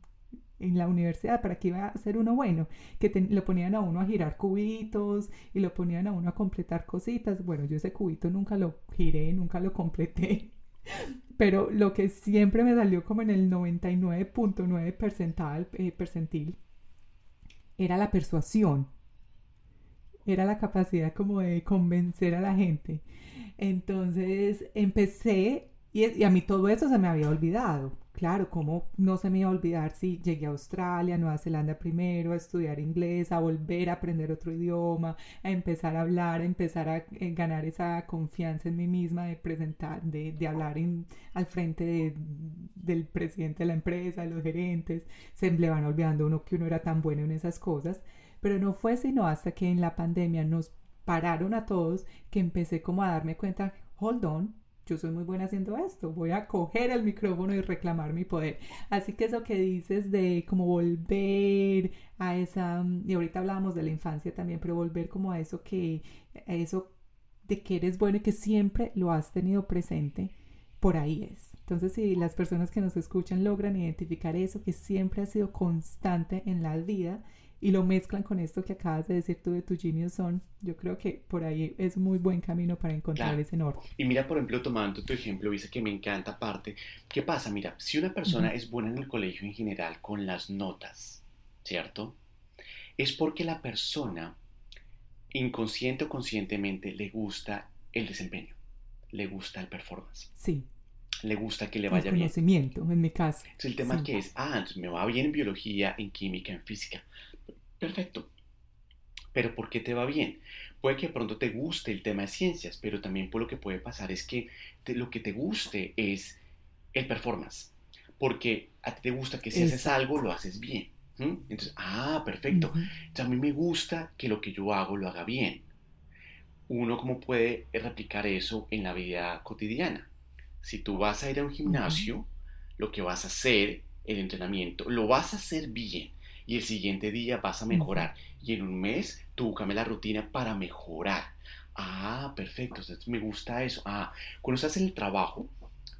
en la universidad para que iba a ser uno bueno, que lo ponían a uno a girar cubitos y lo ponían a uno a completar cositas. Bueno, yo ese cubito nunca lo giré, nunca lo completé. <laughs> Pero lo que siempre me salió como en el 99.9 percentil, eh, percentil era la persuasión. Era la capacidad como de convencer a la gente. Entonces empecé y, a mí todo eso se me había olvidado. Claro, ¿cómo no se me iba a olvidar si llegué a Australia, Nueva Zelanda primero, a estudiar inglés, a volver a aprender otro idioma, a empezar a hablar, a empezar a eh, ganar esa confianza en mí misma de presentar, de, hablar al frente del presidente de la empresa, de los gerentes? Se le van olvidando uno que uno era tan bueno en esas cosas. Pero no fue sino hasta que en la pandemia nos pararon a todos que empecé como a darme cuenta, hold on, yo soy muy buena haciendo esto, voy a coger el micrófono y reclamar mi poder. Así que eso que dices de como volver a esa, y ahorita hablábamos de la infancia también, pero volver como a eso que, eso de que eres bueno y que siempre lo has tenido presente, por ahí es. Entonces, si las personas que nos escuchan logran identificar eso que siempre ha sido constante en la vida, y lo mezclan con esto que acabas de decir tú de tu genius son, yo creo que por ahí es muy buen camino para encontrar ese norte. Y mira, por ejemplo, tomando tu ejemplo, dice que me encanta aparte. ¿Qué pasa? Mira, si una persona es buena en el colegio en general con las notas, ¿cierto? Es porque la persona, inconsciente o conscientemente, le gusta el desempeño, le gusta el performance. Sí le gusta que le vaya el conocimiento, en mi caso. Es el tema que es, ah, entonces me va bien en biología, en química, en física. Perfecto. Pero ¿por qué te va bien? Puede que de pronto te guste el tema de ciencias, pero también por lo que puede pasar es que lo que te guste es el performance. Porque a ti te gusta que si haces algo, lo haces bien. Entonces, ah, perfecto. Entonces, a mí me gusta que lo que yo hago lo haga bien. Uno, ¿cómo puede replicar eso en la vida cotidiana? Si tú vas a ir a un gimnasio, lo que vas a hacer, el entrenamiento, lo vas a hacer bien y el siguiente día vas a mejorar. Y en un mes tú cambia la rutina para mejorar. Ah, perfecto, me gusta eso. Ah, cuando estás en el trabajo,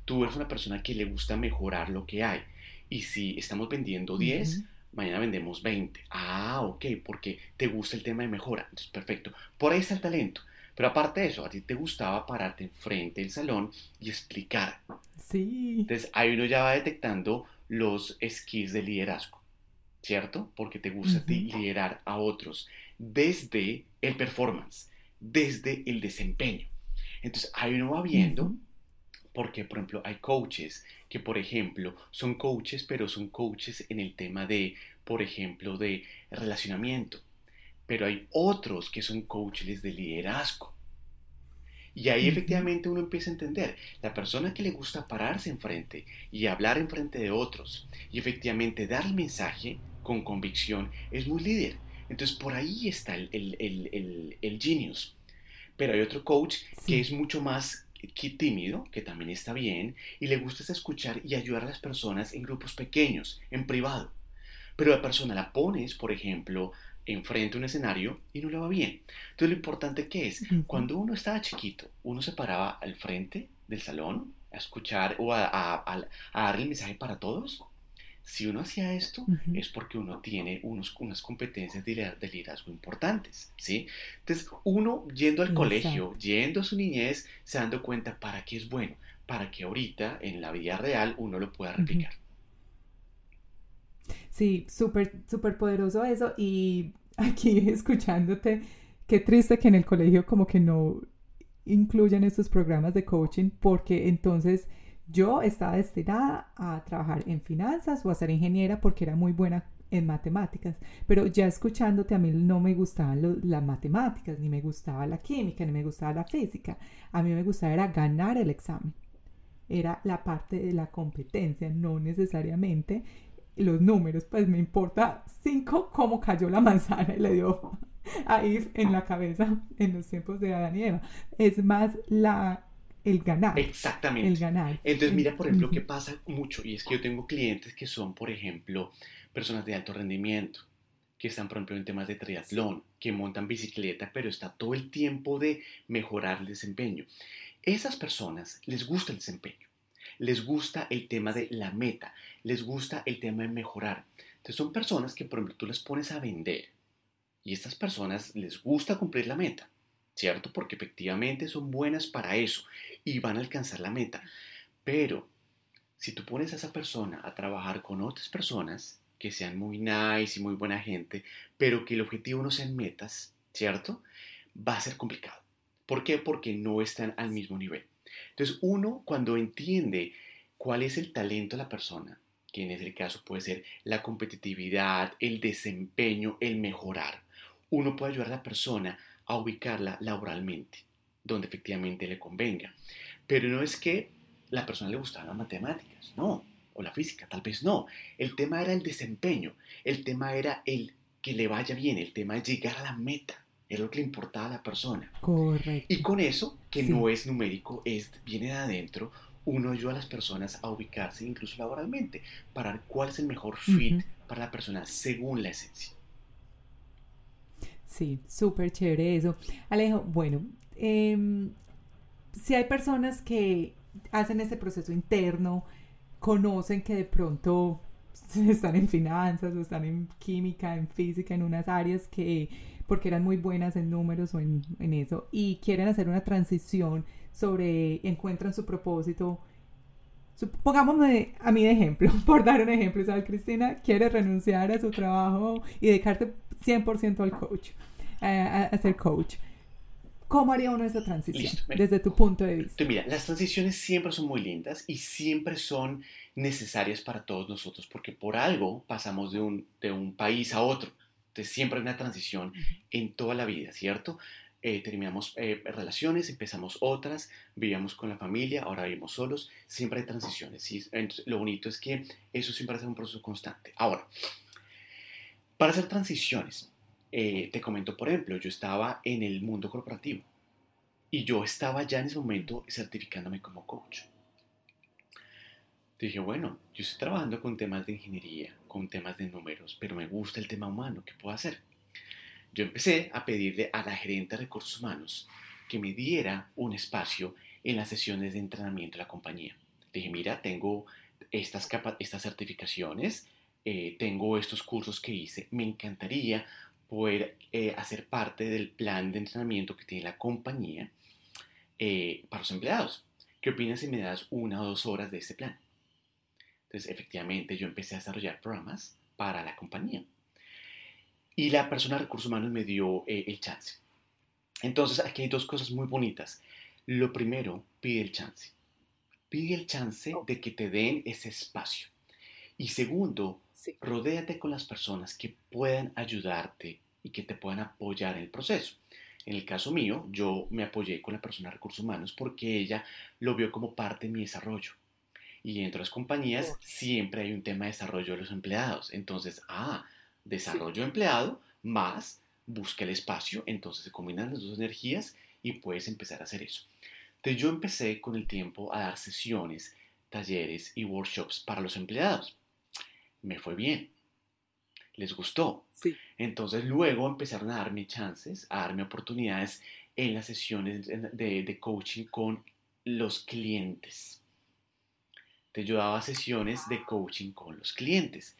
tú eres una persona que le gusta mejorar lo que hay. Y si estamos vendiendo 10, mañana vendemos 20. Ah, ok, porque te gusta el tema de mejora. Entonces, perfecto. Por ahí está el talento. Pero aparte de eso, a ti te gustaba pararte enfrente del salón y explicar. Sí. Entonces ahí uno ya va detectando los skills de liderazgo. ¿Cierto? Porque te gusta liderar a otros desde el performance, desde el desempeño. Entonces, ahí uno va viendo, porque, por ejemplo, hay coaches que, por ejemplo, son coaches, pero son coaches en el tema de, por ejemplo, de relacionamiento. Pero hay otros que son coaches de liderazgo. Y ahí efectivamente uno empieza a entender, la persona que le gusta pararse enfrente y hablar enfrente de otros y efectivamente dar el mensaje con convicción es muy líder. Entonces por ahí está el, el, el, genius. Pero hay otro coach que es mucho más tímido, que también está bien, y le gusta escuchar y ayudar a las personas en grupos pequeños, en privado. Pero la persona la pones, por ejemplo, enfrente a un escenario y no le va bien. Entonces lo importante que es, cuando uno estaba chiquito, uno se paraba al frente del salón a escuchar o a, a, dar el mensaje para todos. Si uno hacía esto es porque uno tiene unos, unas competencias de, liderazgo importantes, ¿sí? Entonces uno yendo al colegio, yendo a su niñez, se dando cuenta para qué es bueno, para que ahorita en la vida real uno lo pueda replicar. Sí, súper, súper poderoso eso. Y aquí <laughs> escuchándote, qué triste que en el colegio como que no incluyan estos programas de coaching, porque entonces yo estaba destinada a trabajar en finanzas o a ser ingeniera porque era muy buena en matemáticas, pero ya escuchándote a mí no me gustaban las matemáticas, ni me gustaba la química, ni me gustaba la física, a mí me gustaba era ganar el examen, era la parte de la competencia, no necesariamente los números, pues me importa cinco cómo cayó la <laughs> manzana y le dio ahí en la cabeza en los tiempos de Adán y Eva. Es más la el ganar. Exactamente. El ganar. Entonces, mira, por ejemplo, que pasa mucho, y es que yo tengo clientes que son, por ejemplo, personas de alto rendimiento, que están, por ejemplo, en temas de triatlón, que montan bicicleta, pero está todo el tiempo de mejorar el desempeño. Esas personas les gusta el desempeño les gusta el tema de la meta, les gusta el tema de mejorar. Entonces son personas que, por ejemplo, tú les pones a vender y estas personas les gusta cumplir la meta, ¿cierto? Porque efectivamente son buenas para eso y van a alcanzar la meta. Pero si tú pones a esa persona a trabajar con otras personas que sean muy nice y muy buena gente, pero que el objetivo no sean metas, ¿cierto? Va a ser complicado. ¿Por qué? Porque no están al mismo nivel. Entonces, uno cuando entiende cuál es el talento de la persona, que en ese caso puede ser la competitividad, el desempeño, el mejorar, uno puede ayudar a la persona a ubicarla laboralmente, donde efectivamente le convenga. Pero no es que la persona le gustaban las matemáticas, no, o la física, tal vez no. El tema era el desempeño, el tema era el que le vaya bien, el tema es llegar a la meta es lo que le importaba a la persona. Correcto. Y con eso, que no es numérico, es, viene de adentro, uno ayuda a las personas a ubicarse incluso laboralmente, para ver cuál es el mejor fit para la persona según la esencia. Sí, súper chévere eso. Alejo, bueno, em, si hay personas que hacen ese proceso interno, conocen que de pronto <laughs> están en finanzas o están en química, en física, en unas áreas que porque eran muy buenas en números o en, eso, y quieren hacer una transición sobre, encuentran su propósito. Pongámosme a mí de ejemplo, <laughs> por dar un ejemplo, ¿sabes? Cristina quiere renunciar a su trabajo y dedicarte 100% al coach, a, ser coach. ¿Cómo haría uno esa transición desde tu punto de vista? Mira, las transiciones siempre son muy lindas y siempre son necesarias para todos nosotros porque por algo pasamos de un, de un país a otro. Entonces siempre hay una transición en toda la vida, ¿cierto? Eh, terminamos eh, relaciones, empezamos otras, vivíamos con la familia, ahora vivimos solos, siempre hay transiciones. ¿sí? Entonces, lo bonito es que eso siempre es un proceso constante. Ahora, para hacer transiciones, eh, te comento, por ejemplo, yo estaba en el mundo corporativo y yo estaba ya en ese momento certificándome como coach dije, bueno, yo estoy trabajando con temas de ingeniería, con temas de números, pero me gusta el tema humano, ¿qué puedo hacer? Yo empecé a pedirle a la gerente de recursos humanos que me diera un espacio en las sesiones de entrenamiento de la compañía. dije, mira, tengo estas, estas certificaciones, eh, tengo estos cursos que hice, me encantaría poder eh, hacer parte del plan de entrenamiento que tiene la compañía eh, para los empleados. ¿Qué opinas si me das una o dos horas de ese plan? Entonces, efectivamente, yo empecé a desarrollar programas para la compañía. Y la persona de recursos humanos me dio eh, el chance. Entonces, aquí hay dos cosas muy bonitas. Lo primero, pide el chance. Pide el chance de que te den ese espacio. Y segundo, rodéate con las personas que puedan ayudarte y que te puedan apoyar en el proceso. En el caso mío, yo me apoyé con la persona de recursos humanos porque ella lo vio como parte de mi desarrollo. Y dentro de las compañías siempre hay un tema de desarrollo de los empleados. Entonces, ah, desarrollo empleado más busca el espacio, entonces se combinan las dos energías y puedes empezar a hacer eso. Entonces yo empecé con el tiempo a dar sesiones, talleres y workshops para los empleados. Me fue bien. Les gustó. Sí. Entonces luego empezaron a darme chances, a darme oportunidades en las sesiones de, de coaching con los clientes. Entonces yo daba sesiones de coaching con los clientes.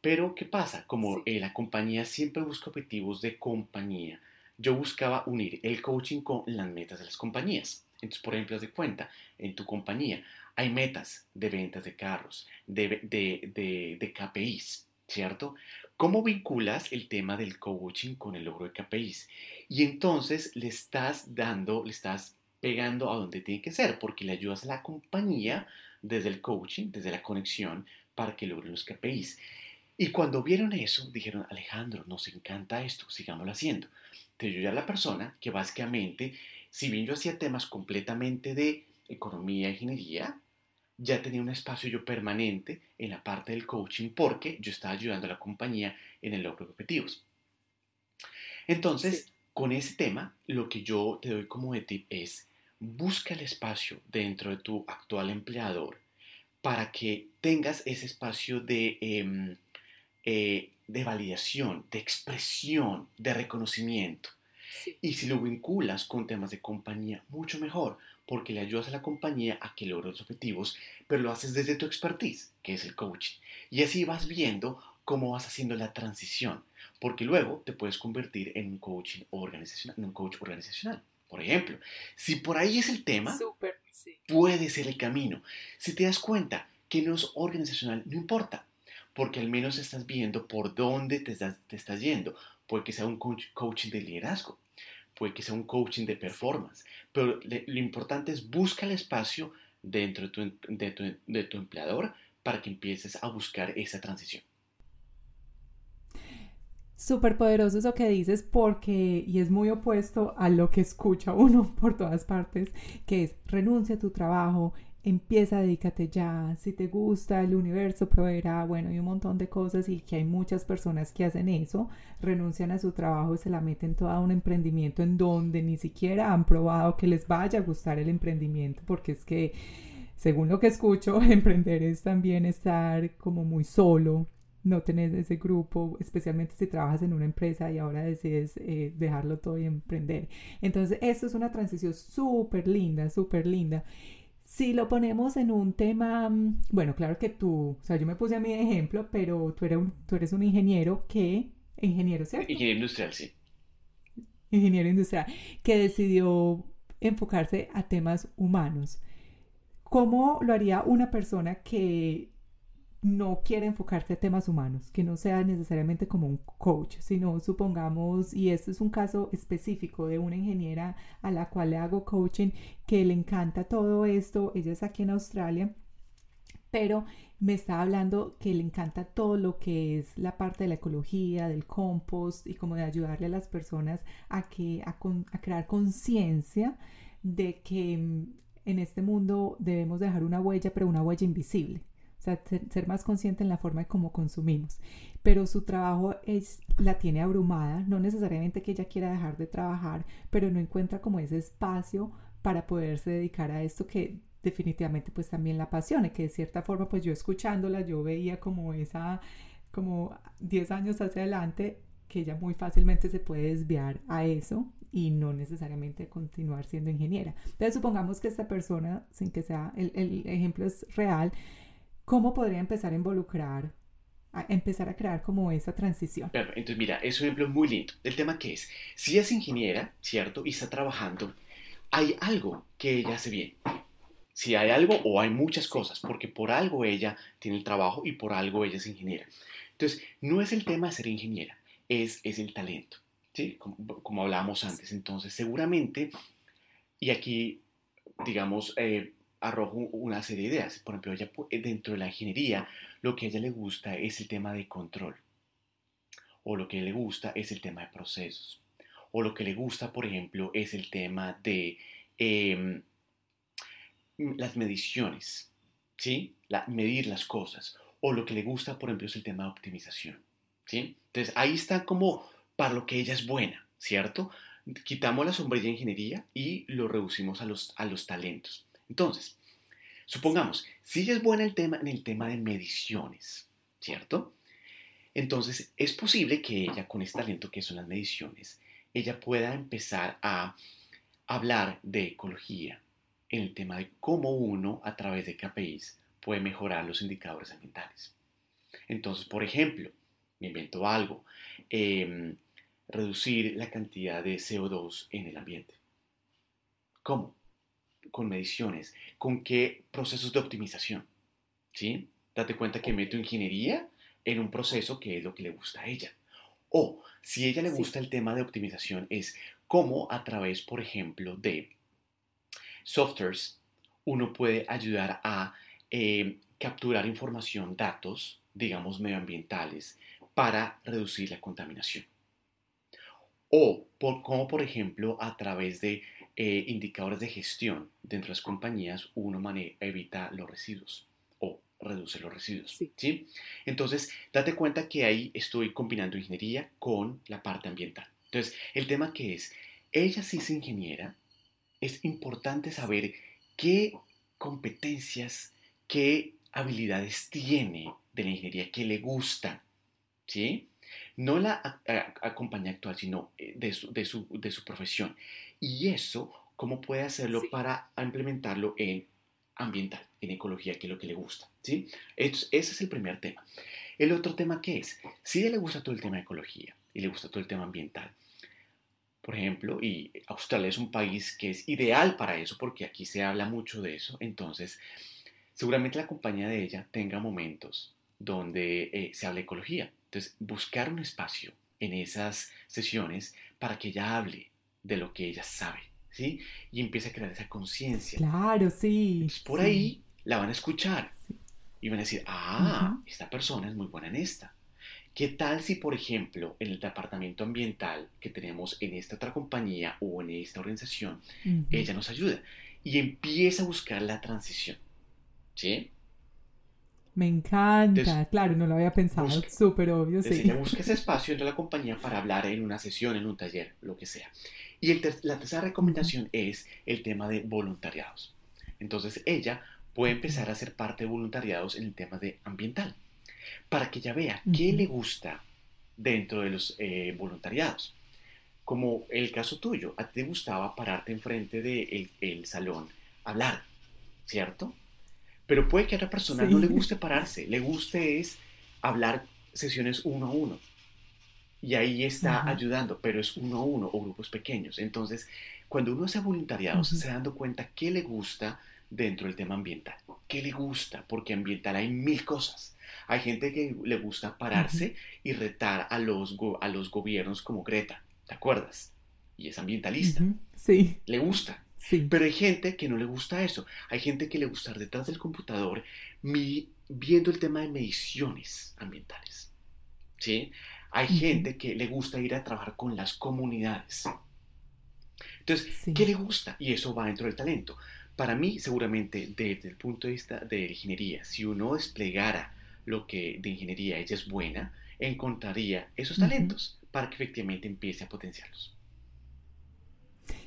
Pero, ¿qué pasa? Como eh, la compañía siempre busca objetivos de compañía, yo buscaba unir el coaching con las metas de las compañías. Entonces, por ejemplo, haz de cuenta, en tu compañía hay metas de ventas de carros, de, de, de, KPIs, ¿cierto? ¿Cómo vinculas el tema del coaching con el logro de KPIs? Y entonces le estás dando, le estás pegando a donde tiene que ser, porque le ayudas a la compañía desde el coaching, desde la conexión, para que logre los KPIs. Y cuando vieron eso, dijeron, Alejandro, nos encanta esto, sigámoslo haciendo. Entonces yo ya la persona que básicamente, si bien yo hacía temas completamente de economía, ingeniería, ya tenía un espacio yo permanente en la parte del coaching porque yo estaba ayudando a la compañía en el logro de objetivos. Entonces, con ese tema, lo que yo te doy como de tip es, busca el espacio dentro de tu actual empleador para que tengas ese espacio de... Em, eh, de validación, de expresión, de reconocimiento. Y si lo vinculas con temas de compañía, mucho mejor, porque le ayudas a la compañía a que logre los objetivos, pero lo haces desde tu expertise, que es el coaching. Y así vas viendo cómo vas haciendo la transición, porque luego te puedes convertir en un coaching organizacional, en un coach organizacional. Por ejemplo, si por ahí es el tema, puede ser el camino. Si te das cuenta que no es organizacional, no importa porque al menos estás viendo por dónde te estás, te estás yendo. Puede que sea un coaching de liderazgo, puede que sea un coaching de performance, pero lo importante es busca el espacio dentro de tu, de, tu, de tu empleador para que empieces a buscar esa transición. Súper poderoso eso que dices porque, y es muy opuesto a lo que escucha uno <laughs> por todas partes, que es renuncia a tu trabajo, empieza, dedícate ya, si te gusta, el universo proveerá, bueno, y un montón de cosas y que hay muchas personas que hacen eso, renuncian a su trabajo y se la meten toda un emprendimiento en donde ni siquiera han probado que les vaya a gustar el emprendimiento, porque es que, según lo que escucho, <laughs> emprender es también estar como muy solo, no tener ese grupo, especialmente si trabajas en una empresa y ahora decides eh, dejarlo todo y emprender. Entonces, esto es una transición súper linda, súper linda. Si lo ponemos en un tema, mm, bueno, claro que tú, o sea, yo me puse a mi ejemplo, pero tú eres un, tú eres un ingeniero que, ingeniero, ¿cierto? Ingeniero industrial, sí. Ingeniero industrial, que decidió enfocarse a temas humanos. ¿Cómo lo haría una persona que no quiere enfocarse a temas humanos, que no sea necesariamente como un coach, sino supongamos, y esto es un caso específico de una ingeniera a la cual le hago coaching, que le encanta todo esto, ella es aquí en Australia, pero me está hablando que le encanta todo lo que es la parte de la ecología, del compost y como de ayudarle a las personas a, que, a crear conciencia de que mm, en este mundo debemos dejar una huella, pero una huella invisible o sea, ser, más consciente en la forma de cómo consumimos. Pero su trabajo es, la tiene abrumada, no necesariamente que ella quiera dejar de trabajar, pero no encuentra como ese espacio para poderse dedicar a esto que definitivamente pues también la apasiona, que de cierta forma pues yo escuchándola, yo veía como esa, como 10 años hacia adelante, que ella muy fácilmente se puede desviar a eso y no necesariamente continuar siendo ingeniera. Entonces supongamos que esta persona, sin que sea, el, el ejemplo es real, ¿cómo podría empezar a involucrar, a empezar a crear como esa transición? Entonces mira, es un ejemplo muy lindo. El tema que es, si es ingeniera, ¿cierto? Y está trabajando, hay algo que ella hace bien. Si hay algo o hay muchas cosas, porque por algo ella tiene el trabajo y por algo ella es ingeniera. Entonces, no es el tema de ser ingeniera, es, es el talento, ¿sí? Como, como hablábamos antes. Entonces, seguramente, y aquí, digamos, eh, arrojo una serie de ideas. Por ejemplo, ella, dentro de la ingeniería, lo que a ella le gusta es el tema de control. O lo que le gusta es el tema de procesos. O lo que le gusta, por ejemplo, es el tema de em, las mediciones. ¿Sí? Medir las cosas. O lo que le gusta, por ejemplo, es el tema de optimización. ¿Sí? Entonces, ahí está como para lo que ella es buena, ¿cierto? Quitamos la sombrilla de ingeniería y lo reducimos a los, a los talentos. Entonces, supongamos, si es buena el tema, en el tema de mediciones, ¿cierto? Entonces, es posible que ella, con este talento que son las mediciones, ella pueda empezar a hablar de ecología en el tema de cómo uno, a través de KPIs, puede mejorar los indicadores ambientales. Entonces, por ejemplo, me invento algo, em, reducir la cantidad de CO2 en el ambiente. ¿Cómo? Con mediciones, con qué procesos de optimización. ¿Sí? Date cuenta que meto ingeniería en un proceso que es lo que le gusta a ella. O si a ella le gusta el tema de optimización es cómo a través, por ejemplo, de softwares, uno puede ayudar a eh, capturar información, datos, digamos, medioambientales, para reducir la contaminación. O por, como, por ejemplo, a través de eh, indicadores de gestión dentro de las compañías, uno evita los residuos o reduce los residuos. Sí. Entonces, date cuenta que ahí estoy combinando ingeniería con la parte ambiental. Entonces, el tema que es, ella sí es ingeniera, es importante saber qué competencias, qué habilidades tiene de la ingeniería que le gustan. ¿Sí? No la compañía actual, sino eh, de su, de, su, de su, profesión. Y eso, ¿cómo puede hacerlo para implementarlo en ambiental, en ecología, que es lo que le gusta? ¿sí? ese es el primer tema. El otro tema que es, si a le gusta todo el tema de ecología y le gusta todo el tema ambiental, por ejemplo, y Australia es un país que es ideal para eso porque aquí se habla mucho de eso, entonces seguramente la compañía de ella tenga momentos donde eh, se hable ecología. Entonces, buscar un espacio en esas sesiones para que ella hable de lo que ella sabe, ¿sí? Y empiece a crear esa conciencia. Claro, sí. por ahí la van a escuchar y van a decir, ah, esta persona es muy buena en esta. ¿Qué tal si, por ejemplo, en el departamento ambiental que tenemos en esta otra compañía o en esta organización, ella nos ayuda y empieza a buscar la transición? ¿Sí? Me encanta, claro, no lo había pensado, súper obvio, sí. Ella busca ese espacio de la compañía para hablar en una sesión, en un taller, lo que sea. Y la tercera recomendación es el tema de voluntariados. Entonces ella puede empezar a ser parte de voluntariados en el tema de ambiental, para que ella vea qué le gusta dentro de los eh, voluntariados. Como el caso tuyo, a ti te gustaba pararte enfrente del de el salón, hablar, ¿cierto? Pero puede que a otra persona no le guste pararse, le guste es hablar sesiones uno a uno. Y ahí está ayudando, pero es uno a uno o grupos pequeños. Entonces, cuando uno hace voluntariado, se está dando cuenta qué le gusta dentro del tema ambiental. ¿Qué le gusta? Porque ambiental hay mil cosas. Hay gente que le gusta pararse y retar a los, a los gobiernos como Greta, ¿te acuerdas? Y es ambientalista. Sí. Le gusta. Pero hay gente que no le gusta eso. Hay gente que le gusta estar detrás del computador viendo el tema de mediciones ambientales. ¿sí? Hay gente que le gusta ir a trabajar con las comunidades. Entonces, ¿qué le gusta? Y eso va dentro del talento. Para mí, seguramente, desde el punto de vista de ingeniería, si uno desplegara lo que de ingeniería ella es buena, encontraría esos talentos para que efectivamente empiece a potenciarlos.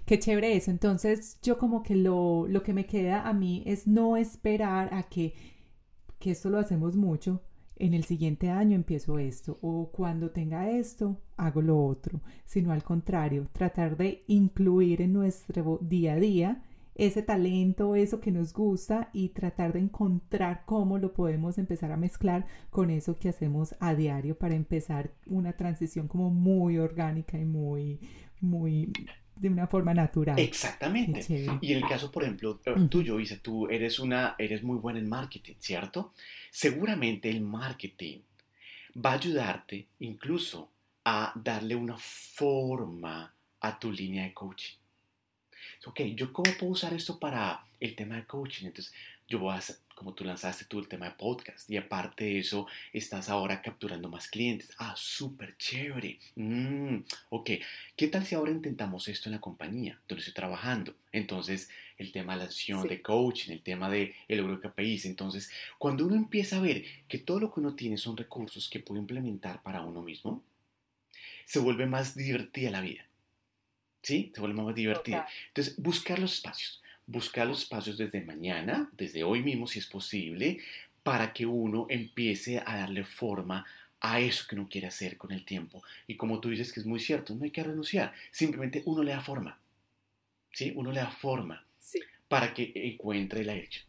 Qué chévere eso. Entonces yo como que lo, lo que me queda a mí es no esperar a que, que esto lo hacemos mucho, en el siguiente año empiezo esto o cuando tenga esto hago lo otro, sino al contrario, tratar de incluir en nuestro día a día ese talento, eso que nos gusta y tratar de encontrar cómo lo podemos empezar a mezclar con eso que hacemos a diario para empezar una transición como muy orgánica y muy, muy de una forma natural. Exactamente. Y en el caso, por ejemplo, eh, tuyo, Isa, tú eres, una, eres muy buena en marketing, ¿cierto? Seguramente el marketing va a ayudarte incluso a darle una forma a tu línea de coaching. Ok, ¿yo cómo puedo usar esto para el tema de coaching? Entonces, yo voy a, como tú lanzaste tú el tema de podcast y aparte de eso, estás ahora capturando más clientes. Ah, súper chévere. Mm, ok, ¿qué tal si ahora intentamos esto en la compañía donde estoy trabajando? Entonces, el tema de la acción de coaching, el tema de el logro país. Entonces, cuando uno empieza a ver que todo lo que uno tiene son recursos que puede implementar para uno mismo, se vuelve más divertida la vida. ¿Sí? Se vuelve más divertida. Entonces, buscar los espacios buscar los espacios desde mañana, desde hoy mismo si es posible, para que uno empiece a darle forma a eso que uno quiere hacer con el tiempo. Y como tú dices que es muy cierto, no hay que renunciar, simplemente uno le da forma. ¿Sí? Uno le da forma para que encuentre la dirección.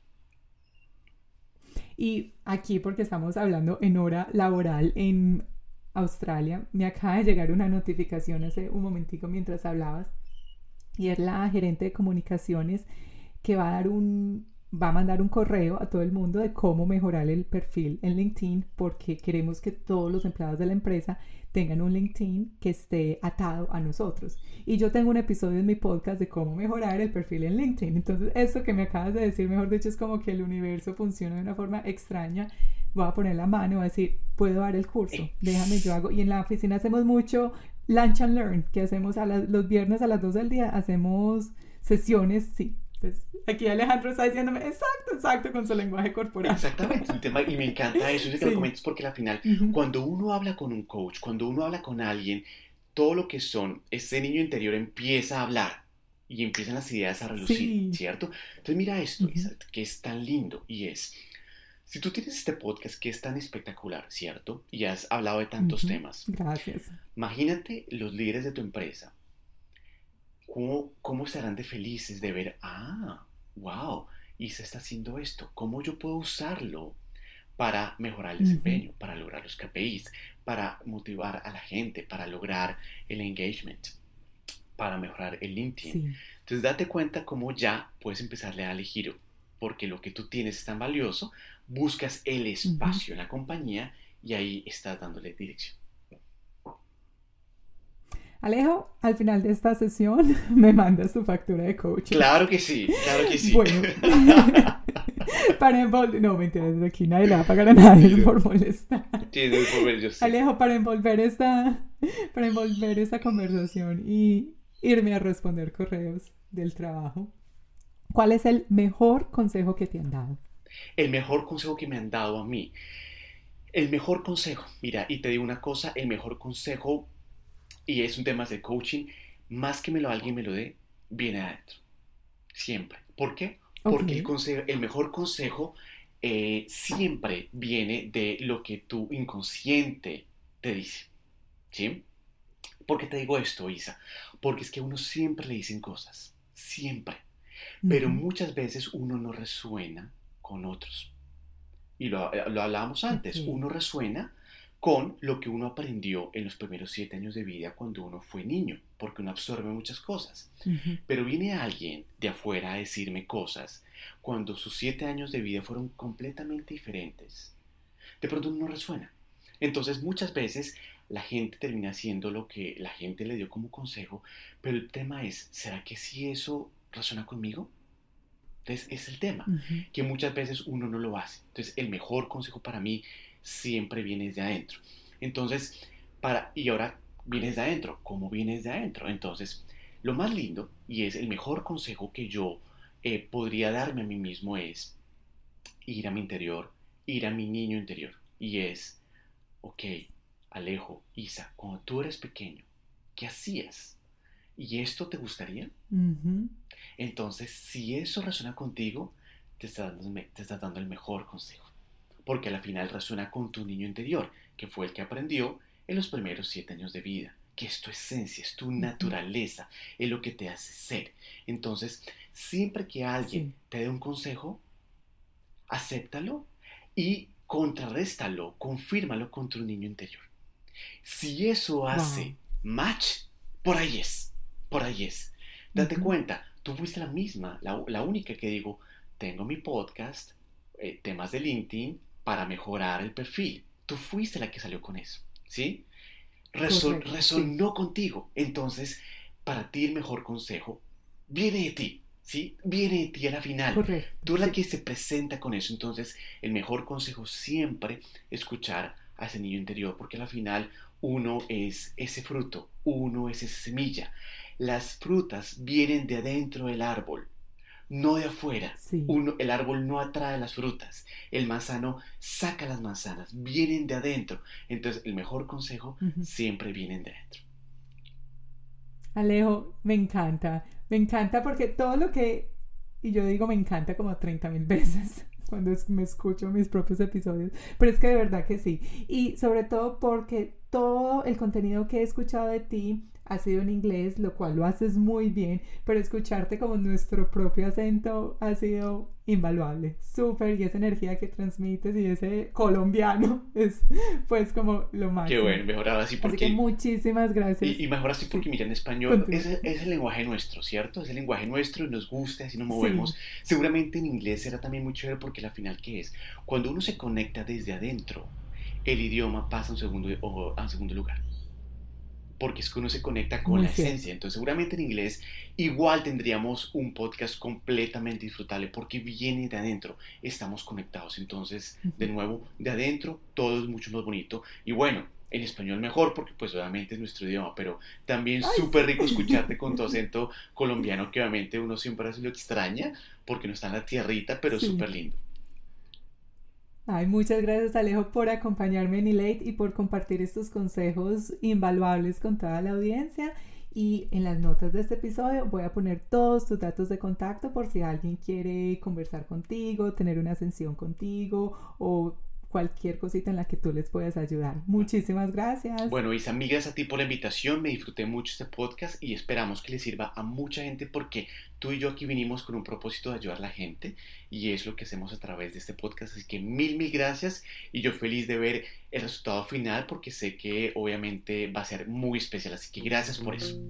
Y aquí, porque estamos hablando en hora laboral en Australia, me acaba de llegar una notificación hace un momentico mientras hablabas y es la gerente de comunicaciones que va a dar un va a mandar un correo a todo el mundo de cómo mejorar el perfil en LinkedIn porque queremos que todos los empleados de la empresa tengan un LinkedIn que esté atado a nosotros. Y yo tengo un episodio en mi podcast de cómo mejorar el perfil en LinkedIn. Entonces, esto que me acabas de decir, mejor dicho, es como que el universo funciona de una forma extraña. Voy a poner la mano y voy a decir, puedo dar el curso, déjame, yo hago. Y en la oficina hacemos mucho Lunch and Learn, que hacemos a los viernes a las 2 del día, hacemos sesiones, sí. Entonces, aquí Alejandro está diciéndome, exacto, exacto, con su lenguaje corporal. Exactamente, un tema, y me encanta eso, es que lo comentes porque al final, cuando uno habla con un coach, cuando uno habla con alguien, todo lo que son, ese niño interior empieza a hablar y empiezan las ideas a relucir, ¿cierto? Entonces mira esto, que es tan lindo y es, si tú tienes este podcast que es tan espectacular, ¿cierto? Y has hablado de tantos temas. Gracias. Imagínate los líderes de tu empresa. ¿Cómo, ¿Cómo estarán de felices de ver, ah, wow, y se está haciendo esto? ¿Cómo yo puedo usarlo para mejorar el desempeño, para lograr los KPIs, para motivar a la gente, para lograr el engagement, para mejorar el LinkedIn? Entonces date cuenta cómo ya puedes empezarle a darle giro, porque lo que tú tienes es tan valioso buscas el espacio en la compañía y ahí estás dándole dirección. Alejo, al final de esta sesión <laughs> me mandas tu factura de coaching. Claro que sí, claro que sí. Bueno, <laughs> para envolver, no mentira, desde aquí nadie le va a pagar a nadie por molestar. Sí, por yo Alejo, para envolver esta, para envolver esta conversación y irme a responder correos del trabajo, ¿cuál es el mejor consejo que te han dado? El mejor consejo que me han dado a mí. El mejor consejo, mira, y te digo una cosa, el mejor consejo, y es un tema de coaching, más que me lo alguien me lo dé, viene adentro. Siempre. ¿Por qué? Porque el, consejo, el mejor consejo eh, siempre viene de lo que tu inconsciente te dice. ¿Sí? ¿Por qué te digo esto, Isa? Porque es que a uno siempre le dicen cosas. Siempre. Pero muchas veces uno no resuena con otros. Y lo, eh, lo hablábamos antes, uno resuena con lo que uno aprendió en los primeros siete años de vida cuando uno fue niño, porque uno absorbe muchas cosas. Pero viene alguien de afuera a decirme cosas cuando sus siete años de vida fueron completamente diferentes. De pronto no resuena. Entonces muchas veces la gente termina haciendo lo que la gente le dio como consejo, pero el tema es, ¿será que si eso resuena conmigo? Entonces, es el tema, que muchas veces uno no lo hace. Entonces, el mejor consejo para mí siempre viene de adentro. Entonces, para, y ahora vienes de adentro. ¿Cómo vienes de adentro? Entonces, lo más lindo y es el mejor consejo que yo eh, podría darme a mí mismo es ir a mi interior, ir a mi niño interior. Y es, ok, Alejo, Isa, cuando tú eres pequeño, ¿qué hacías? ¿Y esto te gustaría? Entonces, si eso resuena contigo, te está, dando, el mejor consejo. Porque al final resuena con tu niño interior, que fue el que aprendió en los primeros siete años de vida. Que es tu esencia, es tu naturaleza, es lo que te hace ser. Entonces, siempre que alguien te dé un consejo, acéptalo y contrarréstalo, confírmalo con tu niño interior. Si eso hace match, por ahí es, por ahí es. Date cuenta, tú fuiste la misma, la, única que digo, tengo mi podcast, eh, temas de LinkedIn para mejorar el perfil. tú fuiste la que salió con eso, ¿sí? resonó contigo. Entonces, para ti el mejor consejo viene de ti, ¿sí? Viene de ti a la final. Tú eres la que se presenta con eso. Entonces, el mejor consejo siempre escuchar a ese niño interior, porque a la final uno es ese fruto, uno es esa semilla. Las frutas vienen de adentro del árbol, no de afuera. Uno, el árbol no atrae las frutas, el manzano saca las manzanas, vienen de adentro. Entonces, el mejor consejo siempre viene de adentro. Alejo, me encanta, me encanta porque todo lo que, y yo digo me encanta como 30 mil veces <laughs> cuando me escucho mis propios episodios, pero es que de verdad que sí. Y sobre todo porque todo el contenido que he escuchado de ti ha sido en inglés, lo cual lo haces muy bien, pero escucharte como nuestro propio acento ha sido invaluable, súper, y esa energía que transmites y ese colombiano <laughs> es pues como lo más. Qué bueno, mejor así porque... Así que muchísimas gracias. Y, mejor así porque mira, en español es, es, el lenguaje nuestro, ¿cierto? Es el lenguaje nuestro y nos gusta, así nos movemos. Seguramente en inglés será también muy chévere porque la final, ¿qué es? Cuando uno se conecta desde adentro, el idioma pasa a un segundo, a un segundo lugar porque es que uno se conecta con la esencia. Entonces, seguramente en inglés igual tendríamos un podcast completamente disfrutable porque viene de adentro, estamos conectados. Entonces, de nuevo, de adentro todo es mucho más bonito. Y bueno, en español mejor porque pues obviamente es nuestro idioma, pero también súper rico escucharte con tu <laughs> acento colombiano que obviamente uno siempre se lo extraña porque no está en la tierrita, pero súper lindo. Ay, muchas gracias Alejo por acompañarme en Elate y por compartir estos consejos invaluables con toda la audiencia. Y en las notas de este episodio voy a poner todos tus datos de contacto por si alguien quiere conversar contigo, tener una sesión contigo o cualquier cosita en la que tú les puedas ayudar. Muchísimas gracias. Bueno, Isa, amigas, a ti por la invitación. Me disfruté mucho este podcast y esperamos que le sirva a mucha gente porque tú y yo aquí vinimos con un propósito de ayudar a la gente y es lo que hacemos a través de este podcast. Así que mil, mil gracias y yo feliz de ver el resultado final porque sé que obviamente va a ser muy especial. Así que gracias por eso.